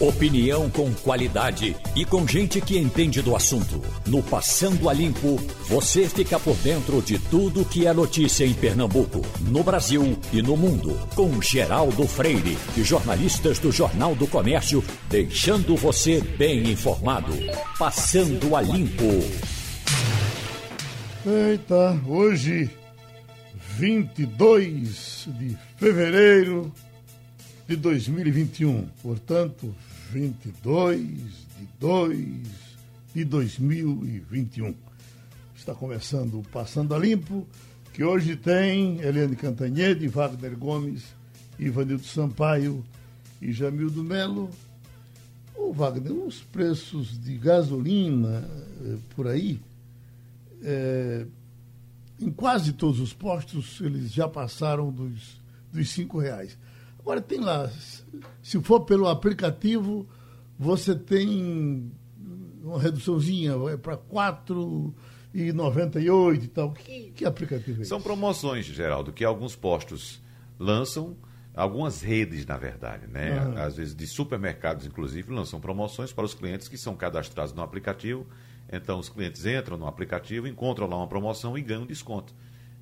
Opinião com qualidade e com gente que entende do assunto. No Passando a Limpo, você fica por dentro de tudo que é notícia em Pernambuco, no Brasil e no mundo. Com Geraldo Freire e jornalistas do Jornal do Comércio, deixando você bem informado. Passando a Limpo. Eita, hoje, 22 de fevereiro de 2021. Portanto, 22 de 2 de 2021. Está começando o Passando a Limpo, que hoje tem Eliane Cantanhede, Wagner Gomes, Ivanildo Sampaio e Jamildo Melo. Ô Wagner, os preços de gasolina eh, por aí, eh, em quase todos os postos, eles já passaram dos, dos cinco reais. Agora tem lá, se for pelo aplicativo, você tem uma reduçãozinha, vai para 4,98 e tal. Que, que aplicativo é São promoções, Geraldo, que alguns postos lançam, algumas redes, na verdade, né? Uhum. Às vezes de supermercados, inclusive, lançam promoções para os clientes que são cadastrados no aplicativo. Então, os clientes entram no aplicativo, encontram lá uma promoção e ganham desconto.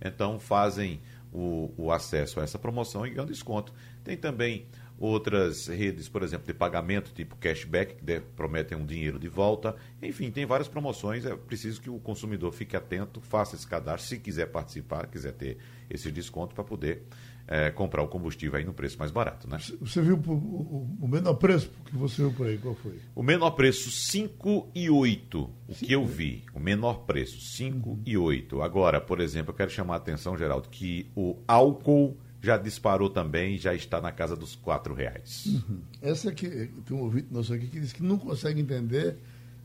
Então, fazem o, o acesso a essa promoção e ganham desconto. Tem também outras redes, por exemplo, de pagamento, tipo cashback, que prometem um dinheiro de volta. Enfim, tem várias promoções. É preciso que o consumidor fique atento, faça esse cadastro, se quiser participar, quiser ter esse desconto para poder é, comprar o combustível aí no preço mais barato. Né? Você viu o, o, menor preço que você viu por aí? Qual foi? O menor preço, 5 e 8. O Sim, que eu vi. O menor preço, 5 uhum. e 8. Agora, por exemplo, eu quero chamar a atenção, Geraldo, que o álcool já disparou também, já está na casa dos quatro reais. Uhum. Essa aqui, tem um ouvinte nosso aqui que diz que não consegue entender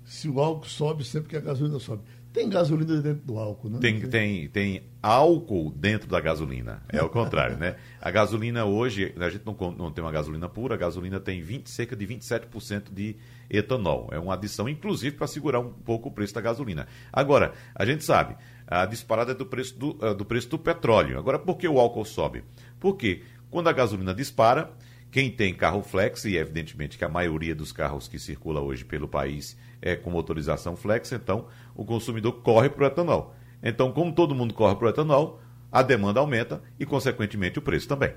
se o álcool sobe sempre que a gasolina sobe. Tem gasolina dentro do álcool, né? Tem, tem, tem álcool dentro da gasolina. É o contrário, né? A gasolina hoje, a gente não, não tem uma gasolina pura, a gasolina tem 20, cerca de 27% de etanol. É uma adição, inclusive, para segurar um pouco o preço da gasolina. Agora, a gente sabe, a disparada é do preço do, uh, do preço do petróleo. Agora, por que o álcool sobe? Porque quando a gasolina dispara, quem tem carro flex, e evidentemente que a maioria dos carros que circula hoje pelo país é com motorização flex, então o consumidor corre para o etanol. Então, como todo mundo corre para o etanol, a demanda aumenta e, consequentemente, o preço também.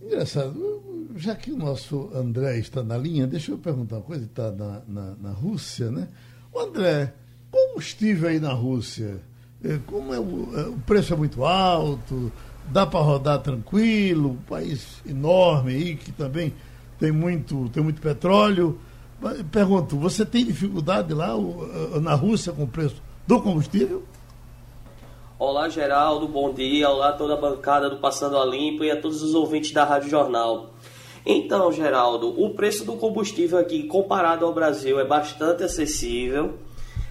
Engraçado, já que o nosso André está na linha, deixa eu perguntar uma coisa, está na, na, na Rússia, né? O André, combustível aí na Rússia, é, como é o, é, o preço é muito alto, dá para rodar tranquilo, um país enorme aí que também tem muito, tem muito petróleo. Pergunto, você tem dificuldade lá na Rússia com o preço do combustível? Olá, Geraldo, bom dia. Olá, toda a bancada do Passando a Limpo e a todos os ouvintes da Rádio Jornal. Então, Geraldo, o preço do combustível aqui, comparado ao Brasil, é bastante acessível.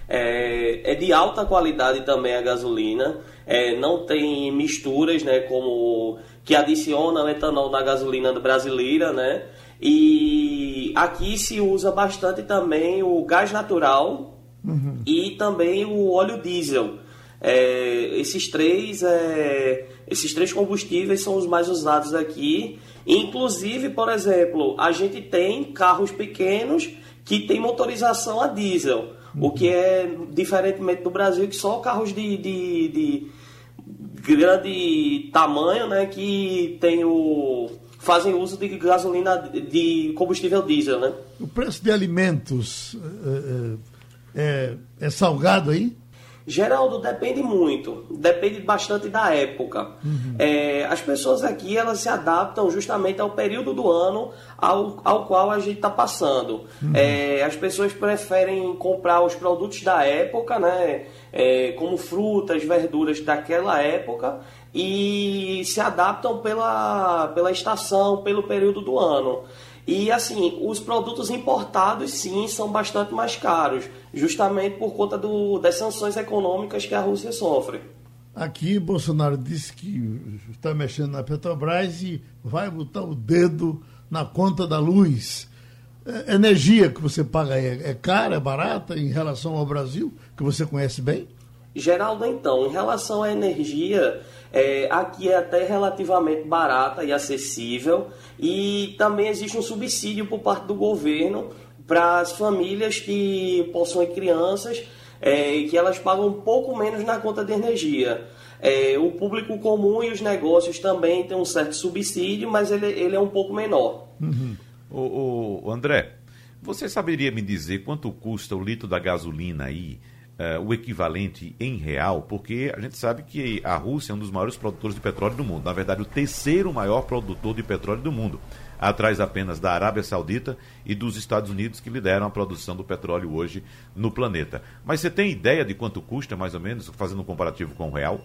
É, é de alta qualidade também a gasolina. É, não tem misturas, né, como que adiciona etanol na gasolina brasileira, né? E aqui se usa bastante também o gás natural uhum. e também o óleo diesel. É, esses três é, esses três combustíveis são os mais usados aqui. Inclusive, por exemplo, a gente tem carros pequenos que tem motorização a diesel, uhum. o que é diferentemente do Brasil que só carros de, de, de grande tamanho, né, que tem o fazem uso de gasolina de combustível diesel, né? O preço de alimentos é, é, é salgado aí? Geraldo, depende muito, depende bastante da época. Uhum. É, as pessoas aqui elas se adaptam justamente ao período do ano ao, ao qual a gente está passando. Uhum. É, as pessoas preferem comprar os produtos da época, né? É, como frutas, verduras daquela época, e se adaptam pela, pela estação, pelo período do ano. E assim, os produtos importados sim são bastante mais caros, justamente por conta do, das sanções econômicas que a Rússia sofre. Aqui Bolsonaro disse que está mexendo na Petrobras e vai botar o dedo na conta da luz. É, energia que você paga é, é cara, é barata em relação ao Brasil, que você conhece bem? Geraldo, então, em relação à energia, é, aqui é até relativamente barata e acessível e também existe um subsídio por parte do governo para as famílias que possuem crianças é, que elas pagam um pouco menos na conta de energia. É, o público comum e os negócios também têm um certo subsídio, mas ele, ele é um pouco menor. Uhum. O, o, André, você saberia me dizer quanto custa o litro da gasolina aí? Uh, o equivalente em real, porque a gente sabe que a Rússia é um dos maiores produtores de petróleo do mundo. Na verdade, o terceiro maior produtor de petróleo do mundo, atrás apenas da Arábia Saudita e dos Estados Unidos, que lideram a produção do petróleo hoje no planeta. Mas você tem ideia de quanto custa, mais ou menos, fazendo um comparativo com o real?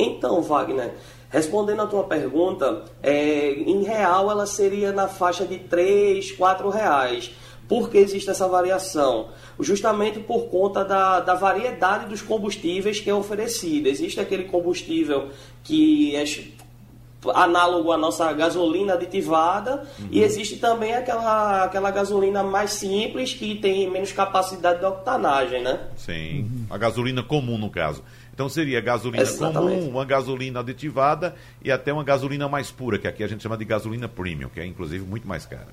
Então, Wagner, respondendo a tua pergunta, é, em real ela seria na faixa de 3, 4 reais. Por que existe essa variação? Justamente por conta da, da variedade dos combustíveis que é oferecida. Existe aquele combustível que é análogo à nossa gasolina aditivada uhum. e existe também aquela, aquela gasolina mais simples que tem menos capacidade de octanagem, né? Sim, uhum. a gasolina comum no caso. Então seria gasolina Exatamente. comum, uma gasolina aditivada e até uma gasolina mais pura, que aqui a gente chama de gasolina premium, que é inclusive muito mais cara.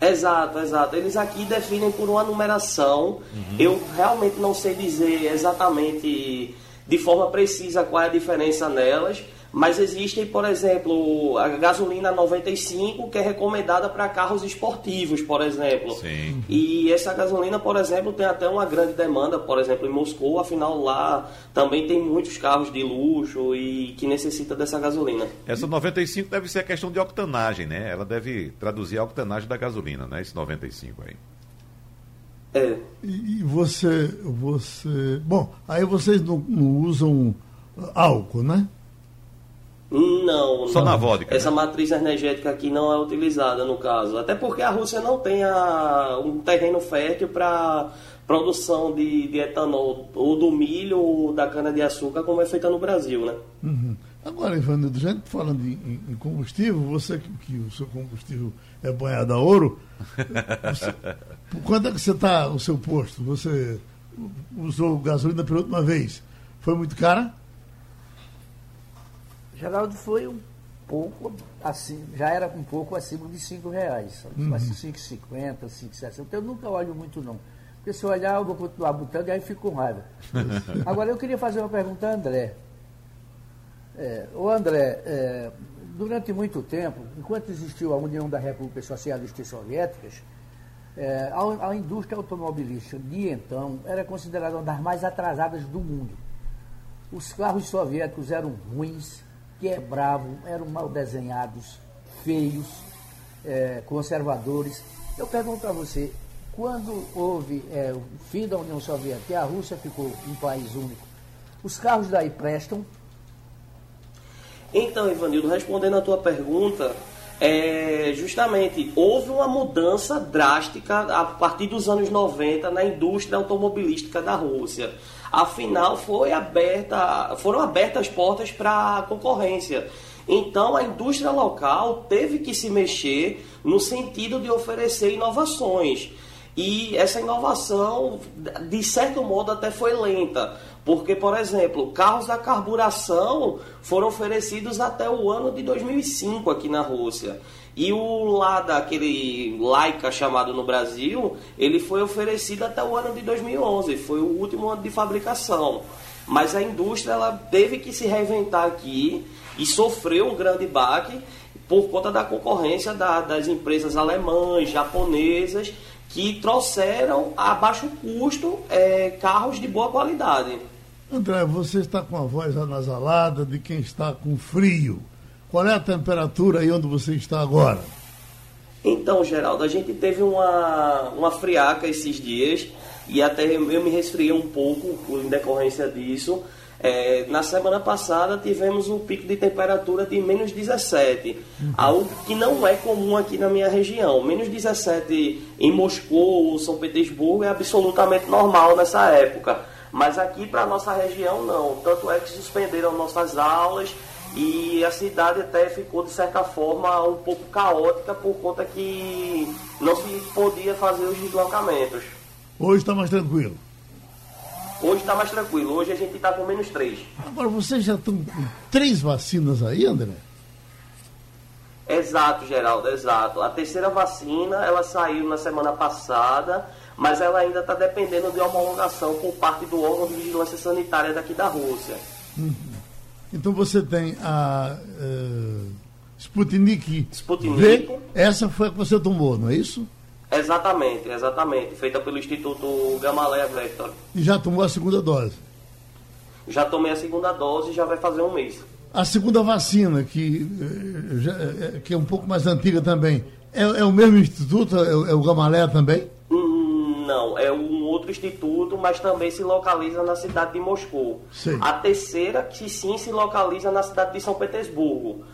Exato, exato. Eles aqui definem por uma numeração. Uhum. Eu realmente não sei dizer exatamente de forma precisa qual é a diferença nelas mas existem, por exemplo, a gasolina 95, que é recomendada para carros esportivos, por exemplo. Sim. E essa gasolina, por exemplo, tem até uma grande demanda, por exemplo, em Moscou, afinal lá também tem muitos carros de luxo e que necessita dessa gasolina. Essa 95 deve ser a questão de octanagem, né? Ela deve traduzir a octanagem da gasolina, né? Esse 95 aí. É. E, e você, você. Bom, aí vocês não, não usam álcool, né? Não, Só não. na vodka. Essa né? matriz energética aqui não é utilizada no caso. Até porque a Rússia não tem a, um terreno fértil para produção de, de, etanol, ou do milho ou da cana-de-açúcar, como é feita no Brasil, né? Uhum. Agora, Ivanildo, gente falando em, em, combustível, você que, que, o seu combustível é banhado a ouro, você, quando é que você está o seu posto? Você usou gasolina pela última vez? Foi muito cara? Geraldo foi um pouco assim, já era um pouco acima de 5 reais, uhum. 5,50, 5,60. Então eu nunca olho muito não. Porque se eu olhar, eu vou continuar botando e aí fico com raiva. Agora eu queria fazer uma pergunta a André. É, o André, é, durante muito tempo, enquanto existiu a União da República Socialista e Soviéticas, é, a, a indústria automobilística de então era considerada uma das mais atrasadas do mundo. Os carros soviéticos eram ruins, quebravam, eram mal desenhados, feios, é, conservadores. Eu pergunto para você, quando houve é, o fim da União Soviética e a Rússia ficou um país único, os carros daí prestam? Então, Ivanildo, respondendo a tua pergunta, é, justamente houve uma mudança drástica a partir dos anos 90 na indústria automobilística da Rússia. Afinal, foi aberta, foram abertas as portas para a concorrência. Então, a indústria local teve que se mexer no sentido de oferecer inovações. E essa inovação, de certo modo, até foi lenta. Porque, por exemplo, carros da carburação foram oferecidos até o ano de 2005 aqui na Rússia. E o lá daquele Laika chamado no Brasil, ele foi oferecido até o ano de 2011, foi o último ano de fabricação. Mas a indústria ela teve que se reinventar aqui e sofreu um grande baque por conta da concorrência da, das empresas alemãs, japonesas, que trouxeram a baixo custo é, carros de boa qualidade. André, você está com a voz anasalada de quem está com frio. Qual é a temperatura aí onde você está agora? Então, Geraldo, a gente teve uma, uma friaca esses dias e até eu me resfriei um pouco em decorrência disso. É, na semana passada tivemos um pico de temperatura de menos 17, uhum. algo que não é comum aqui na minha região. Menos 17 em Moscou ou São Petersburgo é absolutamente normal nessa época, mas aqui para nossa região não. Tanto é que suspenderam nossas aulas e a cidade até ficou de certa forma um pouco caótica por conta que não se podia fazer os deslocamentos. Hoje está mais tranquilo. Hoje está mais tranquilo, hoje a gente está com menos três. Agora, vocês já estão com três vacinas aí, André? Exato, Geraldo, exato. A terceira vacina, ela saiu na semana passada, mas ela ainda está dependendo de homologação por parte do órgão de vigilância sanitária daqui da Rússia. Uhum. Então você tem a uh, Sputnik, Sputnik V, essa foi a que você tomou, não é isso? Exatamente, exatamente. Feita pelo Instituto Gamaleya Vector. E já tomou a segunda dose? Já tomei a segunda dose e já vai fazer um mês. A segunda vacina, que, eh, já, eh, que é um pouco mais antiga também, é, é o mesmo instituto? É, é o Gamaleya também? Hum, não, é um outro instituto, mas também se localiza na cidade de Moscou. Sei. A terceira, que sim se localiza na cidade de São Petersburgo.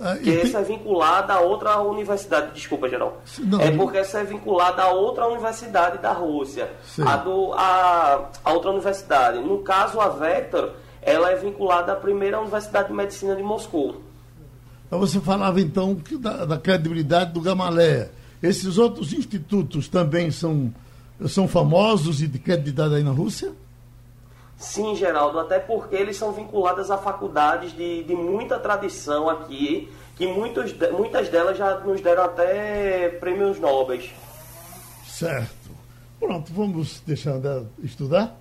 Ah, que essa é vinculada a outra universidade, desculpa, geral. Não, é porque essa é vinculada a outra universidade da Rússia. A, do, a, a outra universidade. No caso, a Vector, ela é vinculada à primeira Universidade de Medicina de Moscou. Você falava então da, da credibilidade do Gamaleia. Esses outros institutos também são, são famosos e de credibilidade aí na Rússia? Sim, Geraldo, até porque eles são vinculados a faculdades de, de muita tradição aqui, que muitos, muitas delas já nos deram até prêmios nobres. Certo. Pronto, vamos deixar de estudar?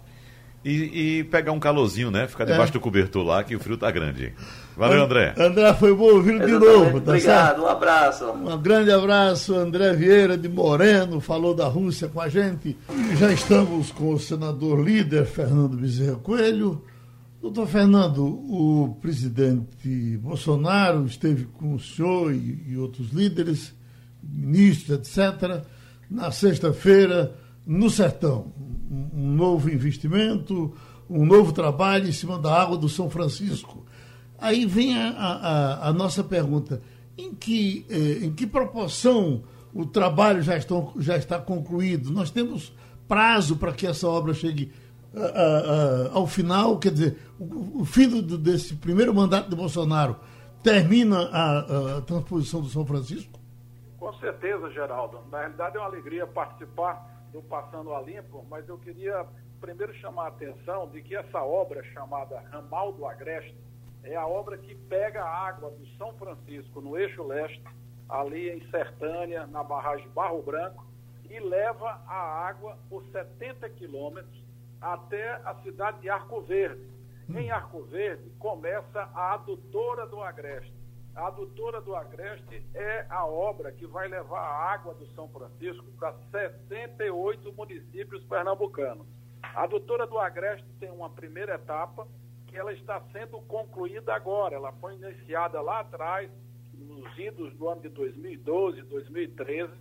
E, e, pegar um calorzinho, né? Ficar debaixo é. do cobertor lá, que o frio tá grande. Valeu, André. André, foi bom ouvir de novo, tá Obrigado, certo? um abraço. Um grande abraço, André Vieira de Moreno, falou da Rússia com a gente. E já estamos com o senador líder, Fernando Bezerra Coelho. Doutor Fernando, o presidente Bolsonaro esteve com o senhor e, e outros líderes, ministros, etc., na sexta-feira, no sertão um novo investimento, um novo trabalho em cima da água do São Francisco. Aí vem a, a, a nossa pergunta: em que, eh, em que proporção o trabalho já, estão, já está concluído? Nós temos prazo para que essa obra chegue ao final? Quer dizer, o, o fim do, desse primeiro mandato de Bolsonaro termina a, a transposição do São Francisco? Com certeza, Geraldo. Na realidade, é uma alegria participar do Passando a Limpo, mas eu queria primeiro chamar a atenção de que essa obra chamada Ramal do Agreste é a obra que pega a água do São Francisco no eixo leste, ali em Sertânia, na barragem Barro Branco, e leva a água por 70 quilômetros até a cidade de Arco Verde. Em Arco Verde começa a adutora do Agreste a adutora do Agreste é a obra que vai levar a água do São Francisco para 68 municípios pernambucanos. A adutora do Agreste tem uma primeira etapa que ela está sendo concluída agora. Ela foi iniciada lá atrás, nos idos do ano de 2012, 2013,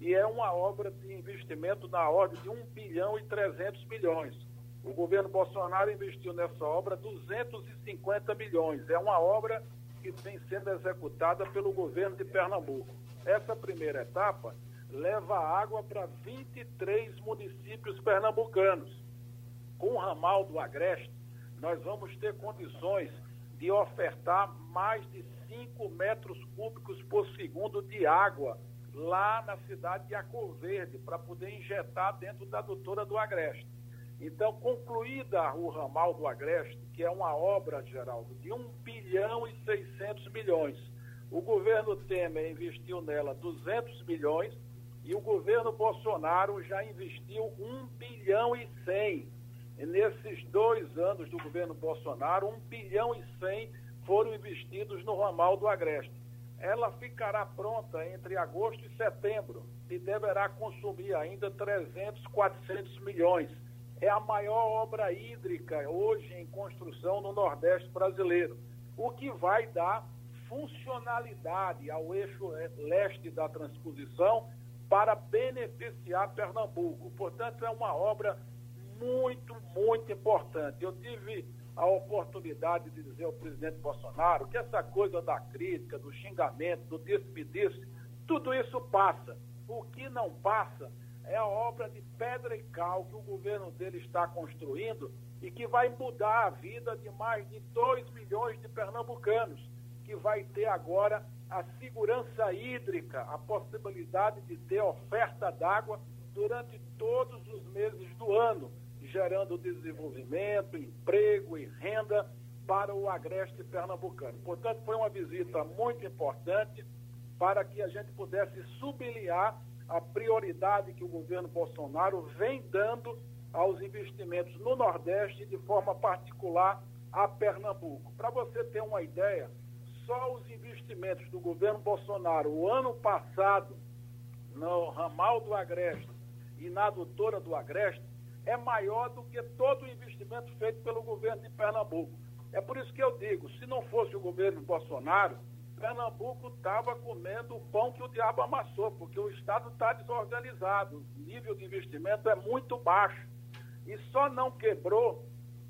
e é uma obra de investimento na ordem de 1 bilhão e 300 milhões. O governo Bolsonaro investiu nessa obra 250 milhões. É uma obra que vem sendo executada pelo governo de Pernambuco. Essa primeira etapa leva água para 23 municípios pernambucanos. Com o ramal do Agreste, nós vamos ter condições de ofertar mais de 5 metros cúbicos por segundo de água lá na cidade de Acor Verde, para poder injetar dentro da doutora do Agreste. Então, concluída o ramal do Agreste, que é uma obra, Geraldo, de 1 bilhão e 600 milhões, o governo Temer investiu nela 200 milhões e o governo Bolsonaro já investiu 1 bilhão e 100. E nesses dois anos do governo Bolsonaro, 1 bilhão e 100 foram investidos no ramal do Agreste. Ela ficará pronta entre agosto e setembro e deverá consumir ainda 300, 400 milhões é a maior obra hídrica hoje em construção no Nordeste brasileiro, o que vai dar funcionalidade ao eixo leste da transposição para beneficiar Pernambuco. Portanto, é uma obra muito, muito importante. Eu tive a oportunidade de dizer ao presidente Bolsonaro que essa coisa da crítica, do xingamento, do disse-me-disse, tudo isso passa. O que não passa é a obra de pedra e cal que o governo dele está construindo e que vai mudar a vida de mais de 2 milhões de pernambucanos, que vai ter agora a segurança hídrica, a possibilidade de ter oferta d'água durante todos os meses do ano, gerando desenvolvimento, emprego e renda para o agreste pernambucano. Portanto, foi uma visita muito importante para que a gente pudesse sublinhar a prioridade que o governo Bolsonaro vem dando aos investimentos no Nordeste, de forma particular a Pernambuco. Para você ter uma ideia, só os investimentos do governo Bolsonaro o ano passado no ramal do Agreste e na adutora do Agreste é maior do que todo o investimento feito pelo governo de Pernambuco. É por isso que eu digo, se não fosse o governo Bolsonaro, Pernambuco estava comendo o pão que o diabo amassou, porque o Estado está desorganizado, o nível de investimento é muito baixo. E só não quebrou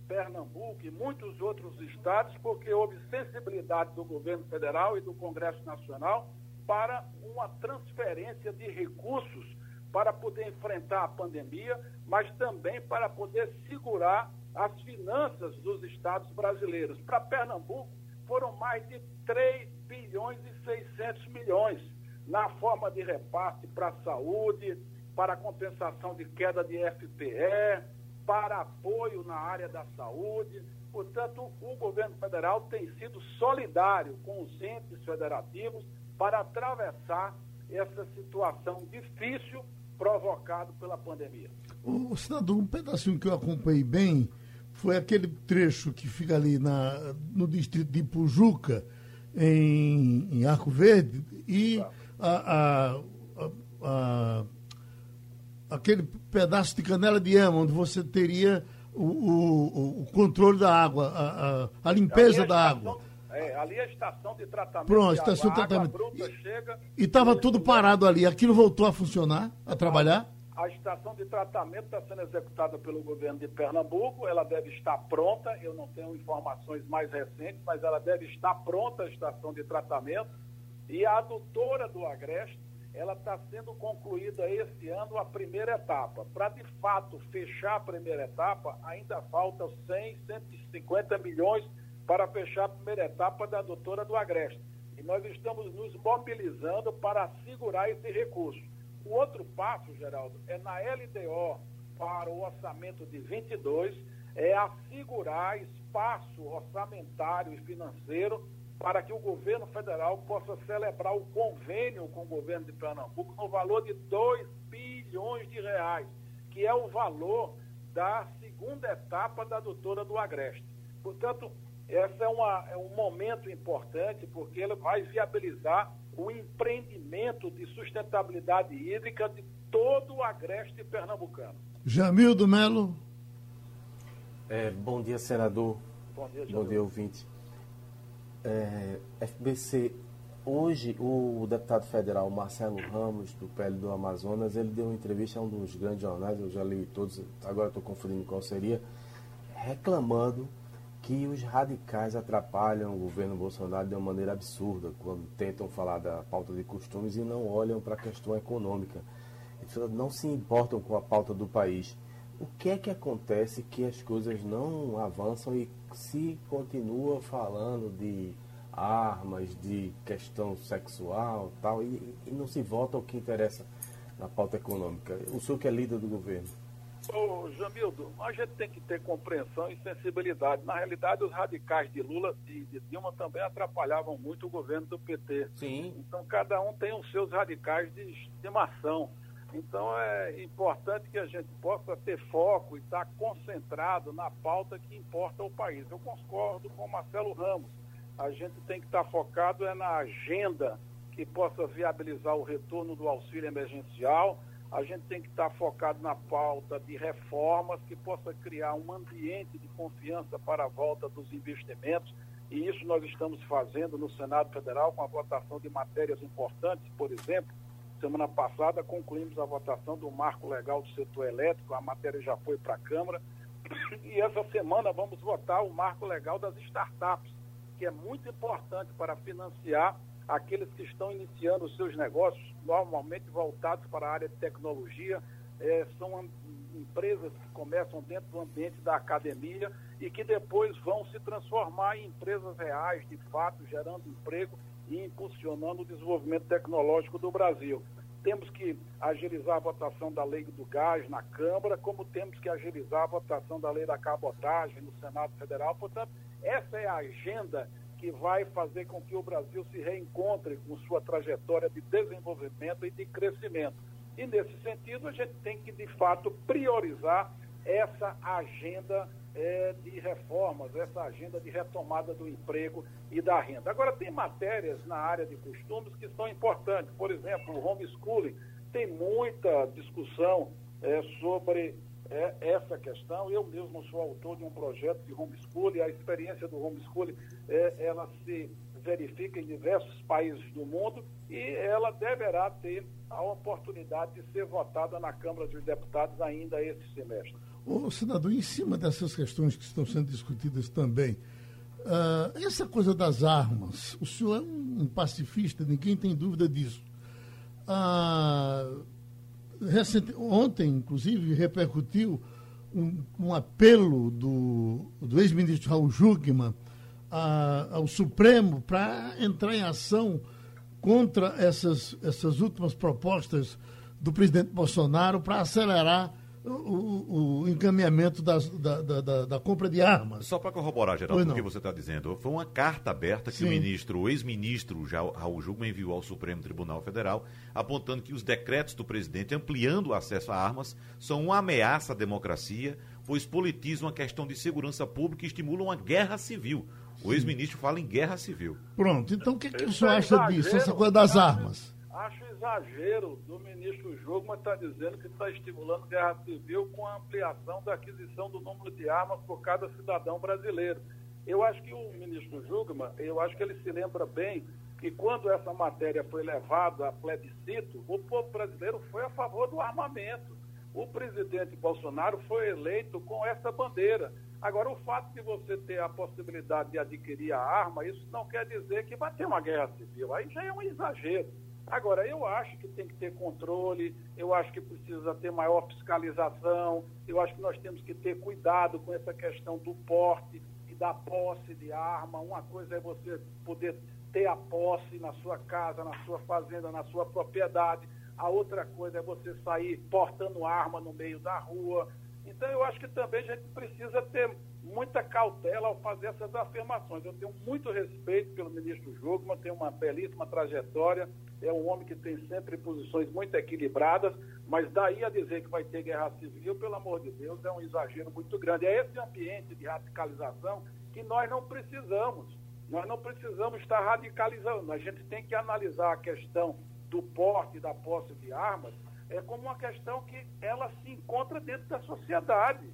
Pernambuco e muitos outros estados porque houve sensibilidade do governo federal e do Congresso Nacional para uma transferência de recursos para poder enfrentar a pandemia, mas também para poder segurar as finanças dos estados brasileiros. Para Pernambuco, foram mais de 3 bilhões e 600 milhões na forma de repasse para a saúde, para compensação de queda de FPE, para apoio na área da saúde. Portanto, o governo federal tem sido solidário com os entes federativos para atravessar essa situação difícil provocada pela pandemia. O senador, um pedacinho que eu acompanhei bem foi aquele trecho que fica ali na, no distrito de Pujuca, em, em Arco Verde, e a, a, a, aquele pedaço de canela de ema, onde você teria o, o, o controle da água, a, a limpeza da água. É, ali é a estação de tratamento. Pronto, estação de tratamento. E estava tudo parado ali. Aquilo voltou a funcionar, a trabalhar? A estação de tratamento está sendo executada pelo governo de Pernambuco, ela deve estar pronta, eu não tenho informações mais recentes, mas ela deve estar pronta, a estação de tratamento. E a adutora do Agreste, ela está sendo concluída esse ano a primeira etapa. Para, de fato, fechar a primeira etapa, ainda falta 100, 150 milhões para fechar a primeira etapa da adutora do Agreste. E nós estamos nos mobilizando para segurar esse recurso. O outro passo, Geraldo, é na LDO para o orçamento de 22, é assegurar espaço orçamentário e financeiro para que o governo federal possa celebrar o convênio com o governo de Pernambuco no valor de 2 bilhões de reais, que é o valor da segunda etapa da doutora do Agreste. Portanto, esse é, uma, é um momento importante porque ele vai viabilizar o empreendimento de sustentabilidade hídrica de todo o agreste pernambucano. Jamil do Melo. É, bom dia, senador. Bom dia, Jamil. Bom dia, ouvinte. É, FBC, hoje o deputado federal Marcelo Ramos, do PL do Amazonas, ele deu uma entrevista a um dos grandes jornais, eu já li todos, agora estou confundindo qual seria, reclamando que os radicais atrapalham o governo Bolsonaro de uma maneira absurda quando tentam falar da pauta de costumes e não olham para a questão econômica. Eles não se importam com a pauta do país. O que é que acontece que as coisas não avançam e se continua falando de armas, de questão sexual tal, e, e não se volta ao que interessa na pauta econômica? O senhor que é líder do governo. Ô, Jamildo, a gente tem que ter compreensão e sensibilidade. Na realidade, os radicais de Lula e de Dilma também atrapalhavam muito o governo do PT. Sim. Então, cada um tem os seus radicais de estimação. Então, é importante que a gente possa ter foco e estar concentrado na pauta que importa ao país. Eu concordo com o Marcelo Ramos. A gente tem que estar focado é na agenda que possa viabilizar o retorno do auxílio emergencial, a gente tem que estar focado na pauta de reformas que possa criar um ambiente de confiança para a volta dos investimentos. E isso nós estamos fazendo no Senado Federal com a votação de matérias importantes, por exemplo, semana passada concluímos a votação do marco legal do setor elétrico, a matéria já foi para a Câmara. E essa semana vamos votar o marco legal das startups, que é muito importante para financiar aqueles que estão iniciando os seus negócios, normalmente voltados para a área de tecnologia, é, são empresas que começam dentro do ambiente da academia e que depois vão se transformar em empresas reais, de fato, gerando emprego e impulsionando o desenvolvimento tecnológico do Brasil. temos que agilizar a votação da lei do gás na Câmara, como temos que agilizar a votação da lei da cabotagem no Senado Federal. Portanto, essa é a agenda que vai fazer com que o Brasil se reencontre com sua trajetória de desenvolvimento e de crescimento. E, nesse sentido, a gente tem que, de fato, priorizar essa agenda é, de reformas, essa agenda de retomada do emprego e da renda. Agora, tem matérias na área de costumes que são importantes. Por exemplo, o homeschooling. Tem muita discussão é, sobre é, essa questão. Eu mesmo sou autor de um projeto de homeschooling. A experiência do homeschooling, é, ela se verifica em diversos países do mundo e ela deverá ter a oportunidade de ser votada na Câmara dos Deputados ainda esse semestre. Ô, senador, em cima dessas questões que estão sendo discutidas também, uh, essa coisa das armas, o senhor é um pacifista, ninguém tem dúvida disso. Uh, recente, ontem, inclusive, repercutiu um, um apelo do, do ex-ministro Raul Jugman uh, ao Supremo para entrar em ação contra essas, essas últimas propostas do presidente Bolsonaro para acelerar o, o encaminhamento das, da, da, da, compra de armas. Só para corroborar, Geraldo, o que você está dizendo, foi uma carta aberta que Sim. o ministro, o ex-ministro Raul Jugman enviou ao Supremo Tribunal Federal, apontando que os decretos do presidente ampliando o acesso a armas são uma ameaça à democracia, pois politizam a questão de segurança pública e estimulam uma guerra civil. O ex-ministro fala em guerra civil. Pronto, então o que, que o senhor acha disso, essa coisa das armas? Acho exagero do ministro Jogman estar tá dizendo que está estimulando guerra civil com a ampliação da aquisição do número de armas por cada cidadão brasileiro. Eu acho que o ministro Jugman, eu acho que ele se lembra bem que quando essa matéria foi levada a plebiscito, o povo brasileiro foi a favor do armamento. O presidente Bolsonaro foi eleito com essa bandeira. Agora, o fato de você ter a possibilidade de adquirir a arma, isso não quer dizer que vai ter uma guerra civil. Aí já é um exagero. Agora, eu acho que tem que ter controle, eu acho que precisa ter maior fiscalização, eu acho que nós temos que ter cuidado com essa questão do porte e da posse de arma. Uma coisa é você poder ter a posse na sua casa, na sua fazenda, na sua propriedade. A outra coisa é você sair portando arma no meio da rua. Então, eu acho que também a gente precisa ter muita cautela ao fazer essas afirmações. Eu tenho muito respeito pelo ministro Jogman, tenho uma belíssima trajetória, é um homem que tem sempre posições muito equilibradas, mas daí a dizer que vai ter guerra civil, pelo amor de Deus, é um exagero muito grande. É esse ambiente de radicalização que nós não precisamos. Nós não precisamos estar radicalizando. A gente tem que analisar a questão do porte e da posse de armas é como uma questão que ela se encontra dentro da sociedade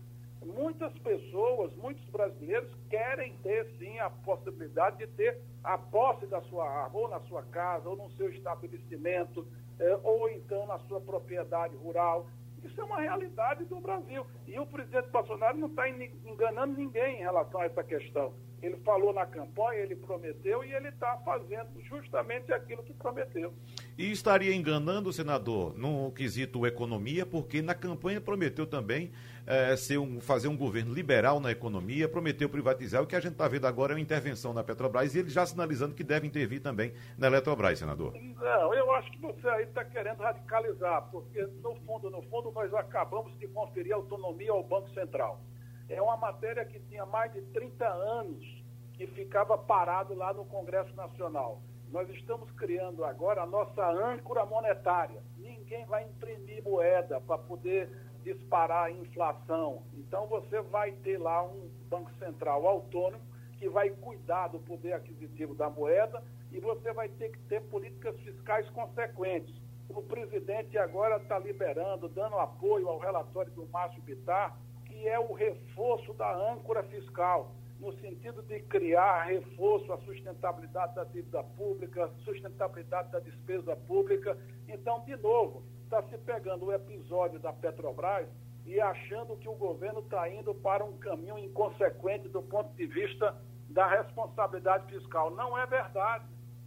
muitas pessoas, muitos brasileiros querem ter sim a possibilidade de ter a posse da sua arma, ou na sua casa, ou no seu estabelecimento, eh, ou então na sua propriedade rural. Isso é uma realidade do Brasil. E o presidente Bolsonaro não está enganando ninguém em relação a essa questão. Ele falou na campanha, ele prometeu e ele está fazendo justamente aquilo que prometeu. E estaria enganando o senador no quesito economia, porque na campanha prometeu também é, ser um, fazer um governo liberal na economia, prometeu privatizar. O que a gente está vendo agora é uma intervenção na Petrobras e ele já sinalizando que deve intervir também na Eletrobras, senador. Não, eu acho que você aí está querendo radicalizar, porque no fundo, no fundo, nós acabamos de conferir autonomia ao Banco Central. É uma matéria que tinha mais de 30 anos que ficava parado lá no Congresso Nacional. Nós estamos criando agora a nossa âncora monetária. Ninguém vai imprimir moeda para poder disparar a inflação. Então você vai ter lá um Banco Central autônomo que vai cuidar do poder aquisitivo da moeda e você vai ter que ter políticas fiscais consequentes. O presidente agora está liberando, dando apoio ao relatório do Márcio Bittar, que é o reforço da âncora fiscal, no sentido de criar reforço à sustentabilidade da dívida pública, sustentabilidade da despesa pública. Então, de novo, está se pegando o episódio da Petrobras e achando que o governo está indo para um caminho inconsequente do ponto de vista da responsabilidade fiscal. Não é verdade.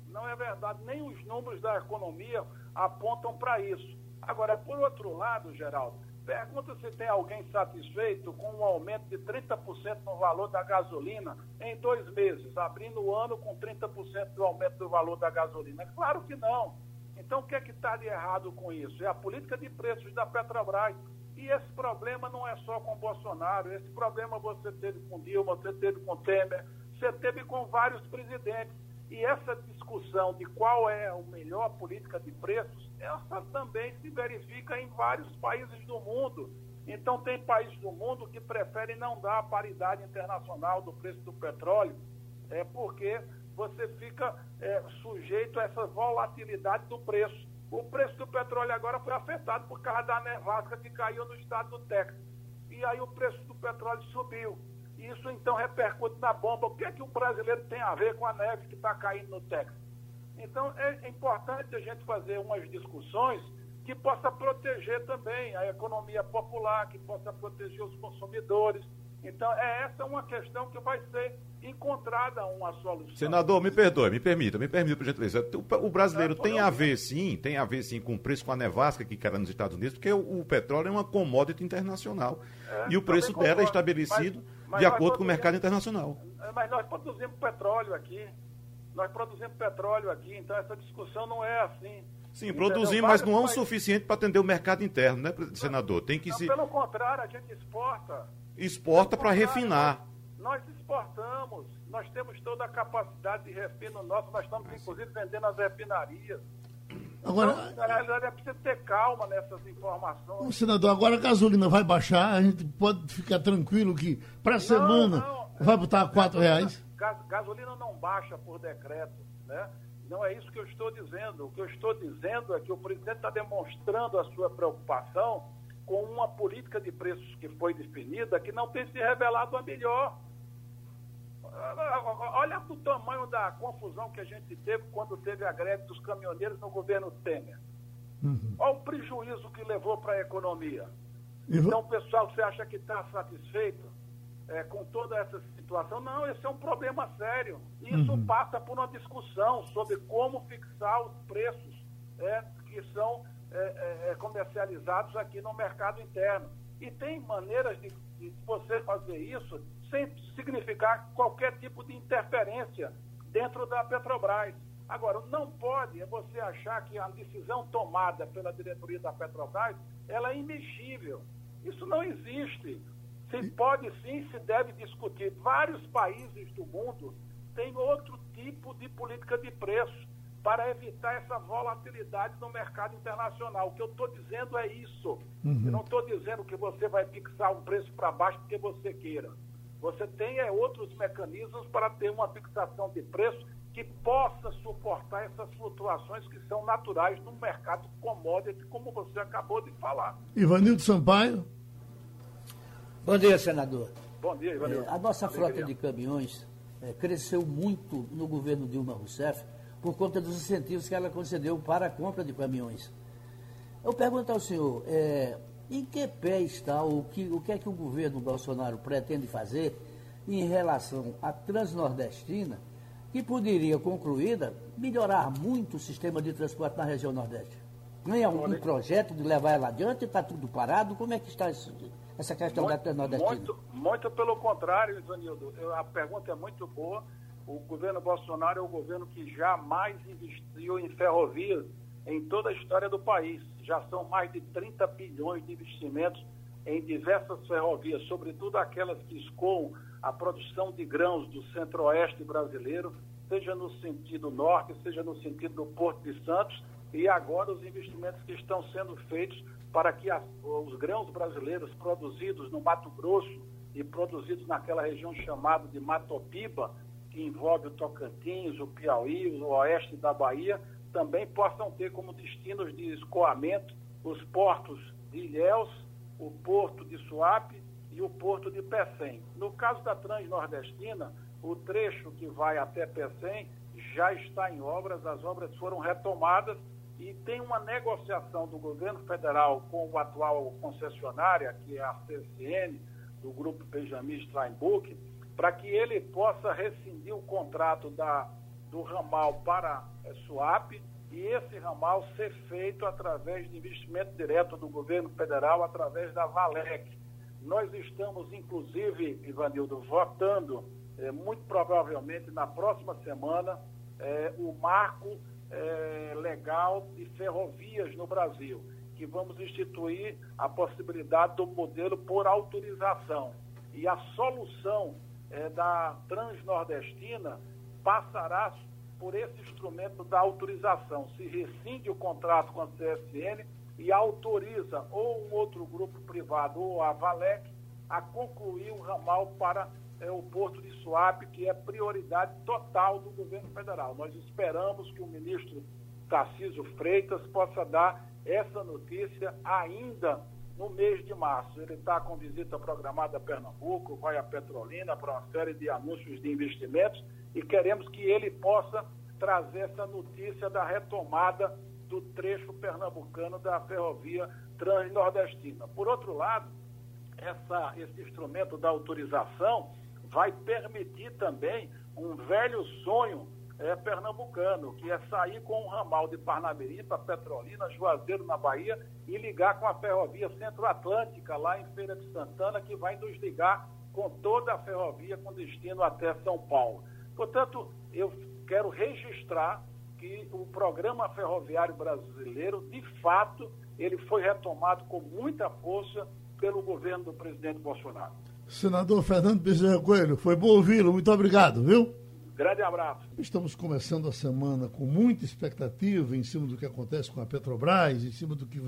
Não é verdade. Nem os números da economia apontam para isso. Agora, por outro lado, Geraldo, Pergunta se tem alguém satisfeito com um aumento de 30% no valor da gasolina em dois meses, abrindo o ano com 30% do aumento do valor da gasolina. Claro que não. Então, o que é que está de errado com isso? É a política de preços da Petrobras. E esse problema não é só com Bolsonaro, esse problema você teve com Dilma, você teve com Temer, você teve com vários presidentes. E essa discussão de qual é a melhor política de preços, essa também se verifica em vários países do mundo. Então, tem países do mundo que preferem não dar a paridade internacional do preço do petróleo, é porque você fica é, sujeito a essa volatilidade do preço. O preço do petróleo agora foi afetado por causa da nevasca que caiu no estado do Texas. E aí o preço do petróleo subiu. Isso então repercute na bomba. O que é que o brasileiro tem a ver com a neve que está caindo no Texas? Então é importante a gente fazer umas discussões que possa proteger também a economia popular, que possa proteger os consumidores. Então, é essa uma questão que vai ser encontrada uma solução. Senador, me perdoe, me permita, me permita, por gentileza. O brasileiro tem a ver, sim, tem a ver, sim, com o preço com a nevasca que cai nos Estados Unidos, porque o, o petróleo é uma commodity internacional. É, e o preço dela é estabelecido mas, de acordo com o mercado internacional. É, mas nós produzimos petróleo aqui. Nós produzimos petróleo aqui, então essa discussão não é assim. Sim, produzimos, mas não é o suficiente para atender o mercado interno, né, senador? Tem que não, se. Pelo contrário, a gente exporta. Exporta para refinar. Nós, nós, exportamos, nós temos toda a capacidade de refino nosso, nós estamos inclusive vendendo as refinarias. Agora, então, na realidade, é preciso ter calma nessas informações. Senador, agora a gasolina vai baixar, a gente pode ficar tranquilo que para a semana não, vai botar a quatro reais? Gasolina não baixa por decreto, né? Não é isso que eu estou dizendo. O que eu estou dizendo é que o presidente está demonstrando a sua preocupação com uma política de preços que foi definida que não tem se revelado a melhor. Olha o tamanho da confusão que a gente teve quando teve a greve dos caminhoneiros no governo Temer. Uhum. Olha o prejuízo que levou para a economia. Então, pessoal, você acha que está satisfeito? é, com toda essa situação. Não, esse é um problema sério. Isso uhum. passa por uma discussão sobre como fixar os preços é, que são é, é, é, comercializados aqui no mercado interno. E tem maneiras de, de você fazer isso sem significar qualquer tipo de interferência dentro da Petrobras. Agora, não pode você achar que a decisão tomada pela diretoria da Petrobras ela é imexível. Isso não existe. Se pode sim, se deve discutir. Vários países do mundo têm outro tipo de política de preço para evitar essa volatilidade no mercado internacional. O que eu estou dizendo é isso. Uhum. Eu não estou dizendo que você vai fixar um preço para baixo porque você queira. Você tem é, outros mecanismos para ter uma fixação de preço que possa suportar essas flutuações que são naturais no mercado commodity, como você acabou de falar. Ivanildo Sampaio. Bom dia, senador. Bom dia, Ivanildo. É, a nossa frota de caminhões é, cresceu muito no governo Dilma Rousseff por conta dos incentivos que ela concedeu para a compra de caminhões. Eu pergunto ao senhor, é, em que pé está, o que, o que é que o governo Bolsonaro pretende fazer em relação à Transnordestina, que poderia, concluída, melhorar muito o sistema de transporte na região Nordeste? Não é um, projeto de levar ela adiante? Está tudo parado? Como é que está isso? essa questão muito, da nordestina? Muito, muito pelo contrário, Ivanildo. A pergunta é muito boa. O governo Bolsonaro é o governo que jamais investiu em ferrovias em toda a história do país. Já são mais de 30 bilhões de investimentos em diversas ferrovias, sobretudo aquelas que escoam a produção de grãos do centro-oeste brasileiro, seja no sentido norte, seja no sentido do Porto de Santos, e agora os investimentos que estão sendo feitos para que as, os grãos brasileiros produzidos no Mato Grosso e produzidos naquela região chamada de Matopiba, que envolve o Tocantins, o Piauí, o oeste da Bahia, também possam ter como destinos de escoamento os portos de Ilhéus, o porto de Suape e o porto de Pecém. No caso da Transnordestina, o trecho que vai até Pecém já está em obras, as obras foram retomadas e tem uma negociação do governo federal com o atual concessionária, que é a CSN, do grupo Benjamin Steinbuch, para que ele possa rescindir o contrato da, do ramal para é, Suape e esse ramal ser feito através de investimento direto do governo federal, através da Valec. Nós estamos, inclusive, Ivanildo, votando, é, muito provavelmente na próxima semana, é, o marco é, legal de ferrovias no Brasil, que vamos instituir a possibilidade do modelo por autorização. E a solução é, da Transnordestina passará por esse instrumento da autorização. Se rescinde o contrato com a CSN e autoriza ou um outro grupo privado ou a Valec a concluir o ramal para é, o Porto de Suape, que é prioridade total do governo federal. Nós esperamos que o ministro Tarcísio Freitas possa dar essa notícia ainda no mês de março. Ele está com visita programada a Pernambuco, vai a Petrolina para uma série de anúncios de investimentos e queremos que ele possa trazer essa notícia da retomada do trecho pernambucano da ferrovia transnordestina. Por outro lado, essa, esse instrumento da autorização vai permitir também um velho sonho é, pernambucano, que é sair com um ramal de Parnamirim para Petrolina, Juazeiro na Bahia e ligar com a ferrovia Centro-Atlântica lá em Feira de Santana, que vai nos ligar com toda a ferrovia com destino até São Paulo. Portanto, eu quero registrar que o programa ferroviário brasileiro, de fato, ele foi retomado com muita força pelo governo do presidente Bolsonaro. Senador Fernando Bezerra Coelho, foi bom ouvi-lo. Muito obrigado, viu? Grande abraço. Estamos começando a semana com muita expectativa em cima do que acontece com a Petrobras, em cima do que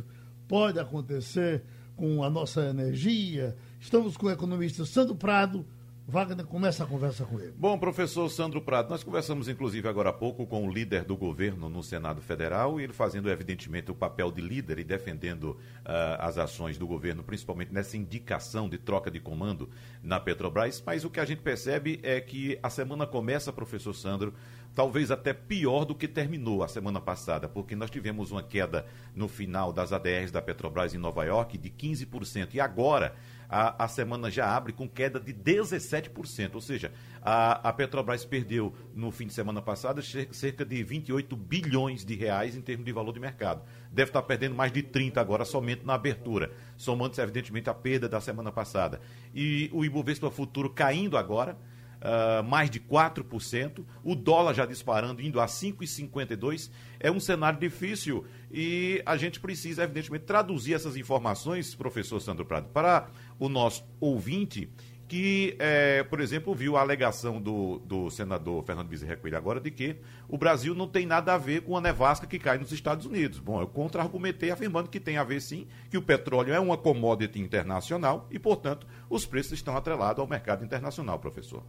pode acontecer com a nossa energia. Estamos com o economista Sandro Prado Wagner começa a conversa com ele. Bom, professor Sandro Prado, nós conversamos inclusive agora há pouco com o líder do governo no Senado Federal e ele fazendo evidentemente o papel de líder e defendendo uh, as ações do governo, principalmente nessa indicação de troca de comando na Petrobras. Mas o que a gente percebe é que a semana começa, professor Sandro, talvez até pior do que terminou a semana passada, porque nós tivemos uma queda no final das ADRs da Petrobras em Nova York de 15%. E agora a, a semana já abre com queda de 17%. Ou seja, a, a Petrobras perdeu no fim de semana passado cerca de 28 bilhões de reais em termos de valor de mercado. Deve estar perdendo mais de 30 agora somente na abertura, somando-se evidentemente a perda da semana passada. E o Ibovespa Futuro caindo agora uh, mais de 4%, o dólar já disparando, indo a 5,52%. É um cenário difícil e a gente precisa, evidentemente, traduzir essas informações, professor Sandro Prado, para o nosso ouvinte que, é, por exemplo, viu a alegação do, do senador Fernando Bezerra Coelho agora de que o Brasil não tem nada a ver com a nevasca que cai nos Estados Unidos. Bom, eu contra-argumentei afirmando que tem a ver sim, que o petróleo é uma commodity internacional e, portanto, os preços estão atrelados ao mercado internacional, professor.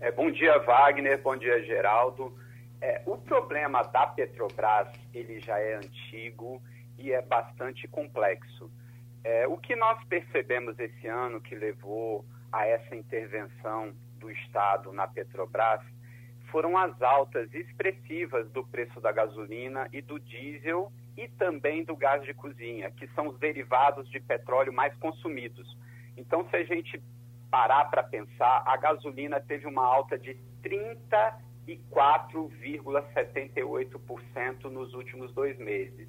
É, bom dia, Wagner. Bom dia, Geraldo. É, o problema da Petrobras ele já é antigo e é bastante complexo. É, o que nós percebemos esse ano que levou a essa intervenção do Estado na Petrobras foram as altas expressivas do preço da gasolina e do diesel e também do gás de cozinha, que são os derivados de petróleo mais consumidos. Então, se a gente parar para pensar, a gasolina teve uma alta de 34,78% nos últimos dois meses.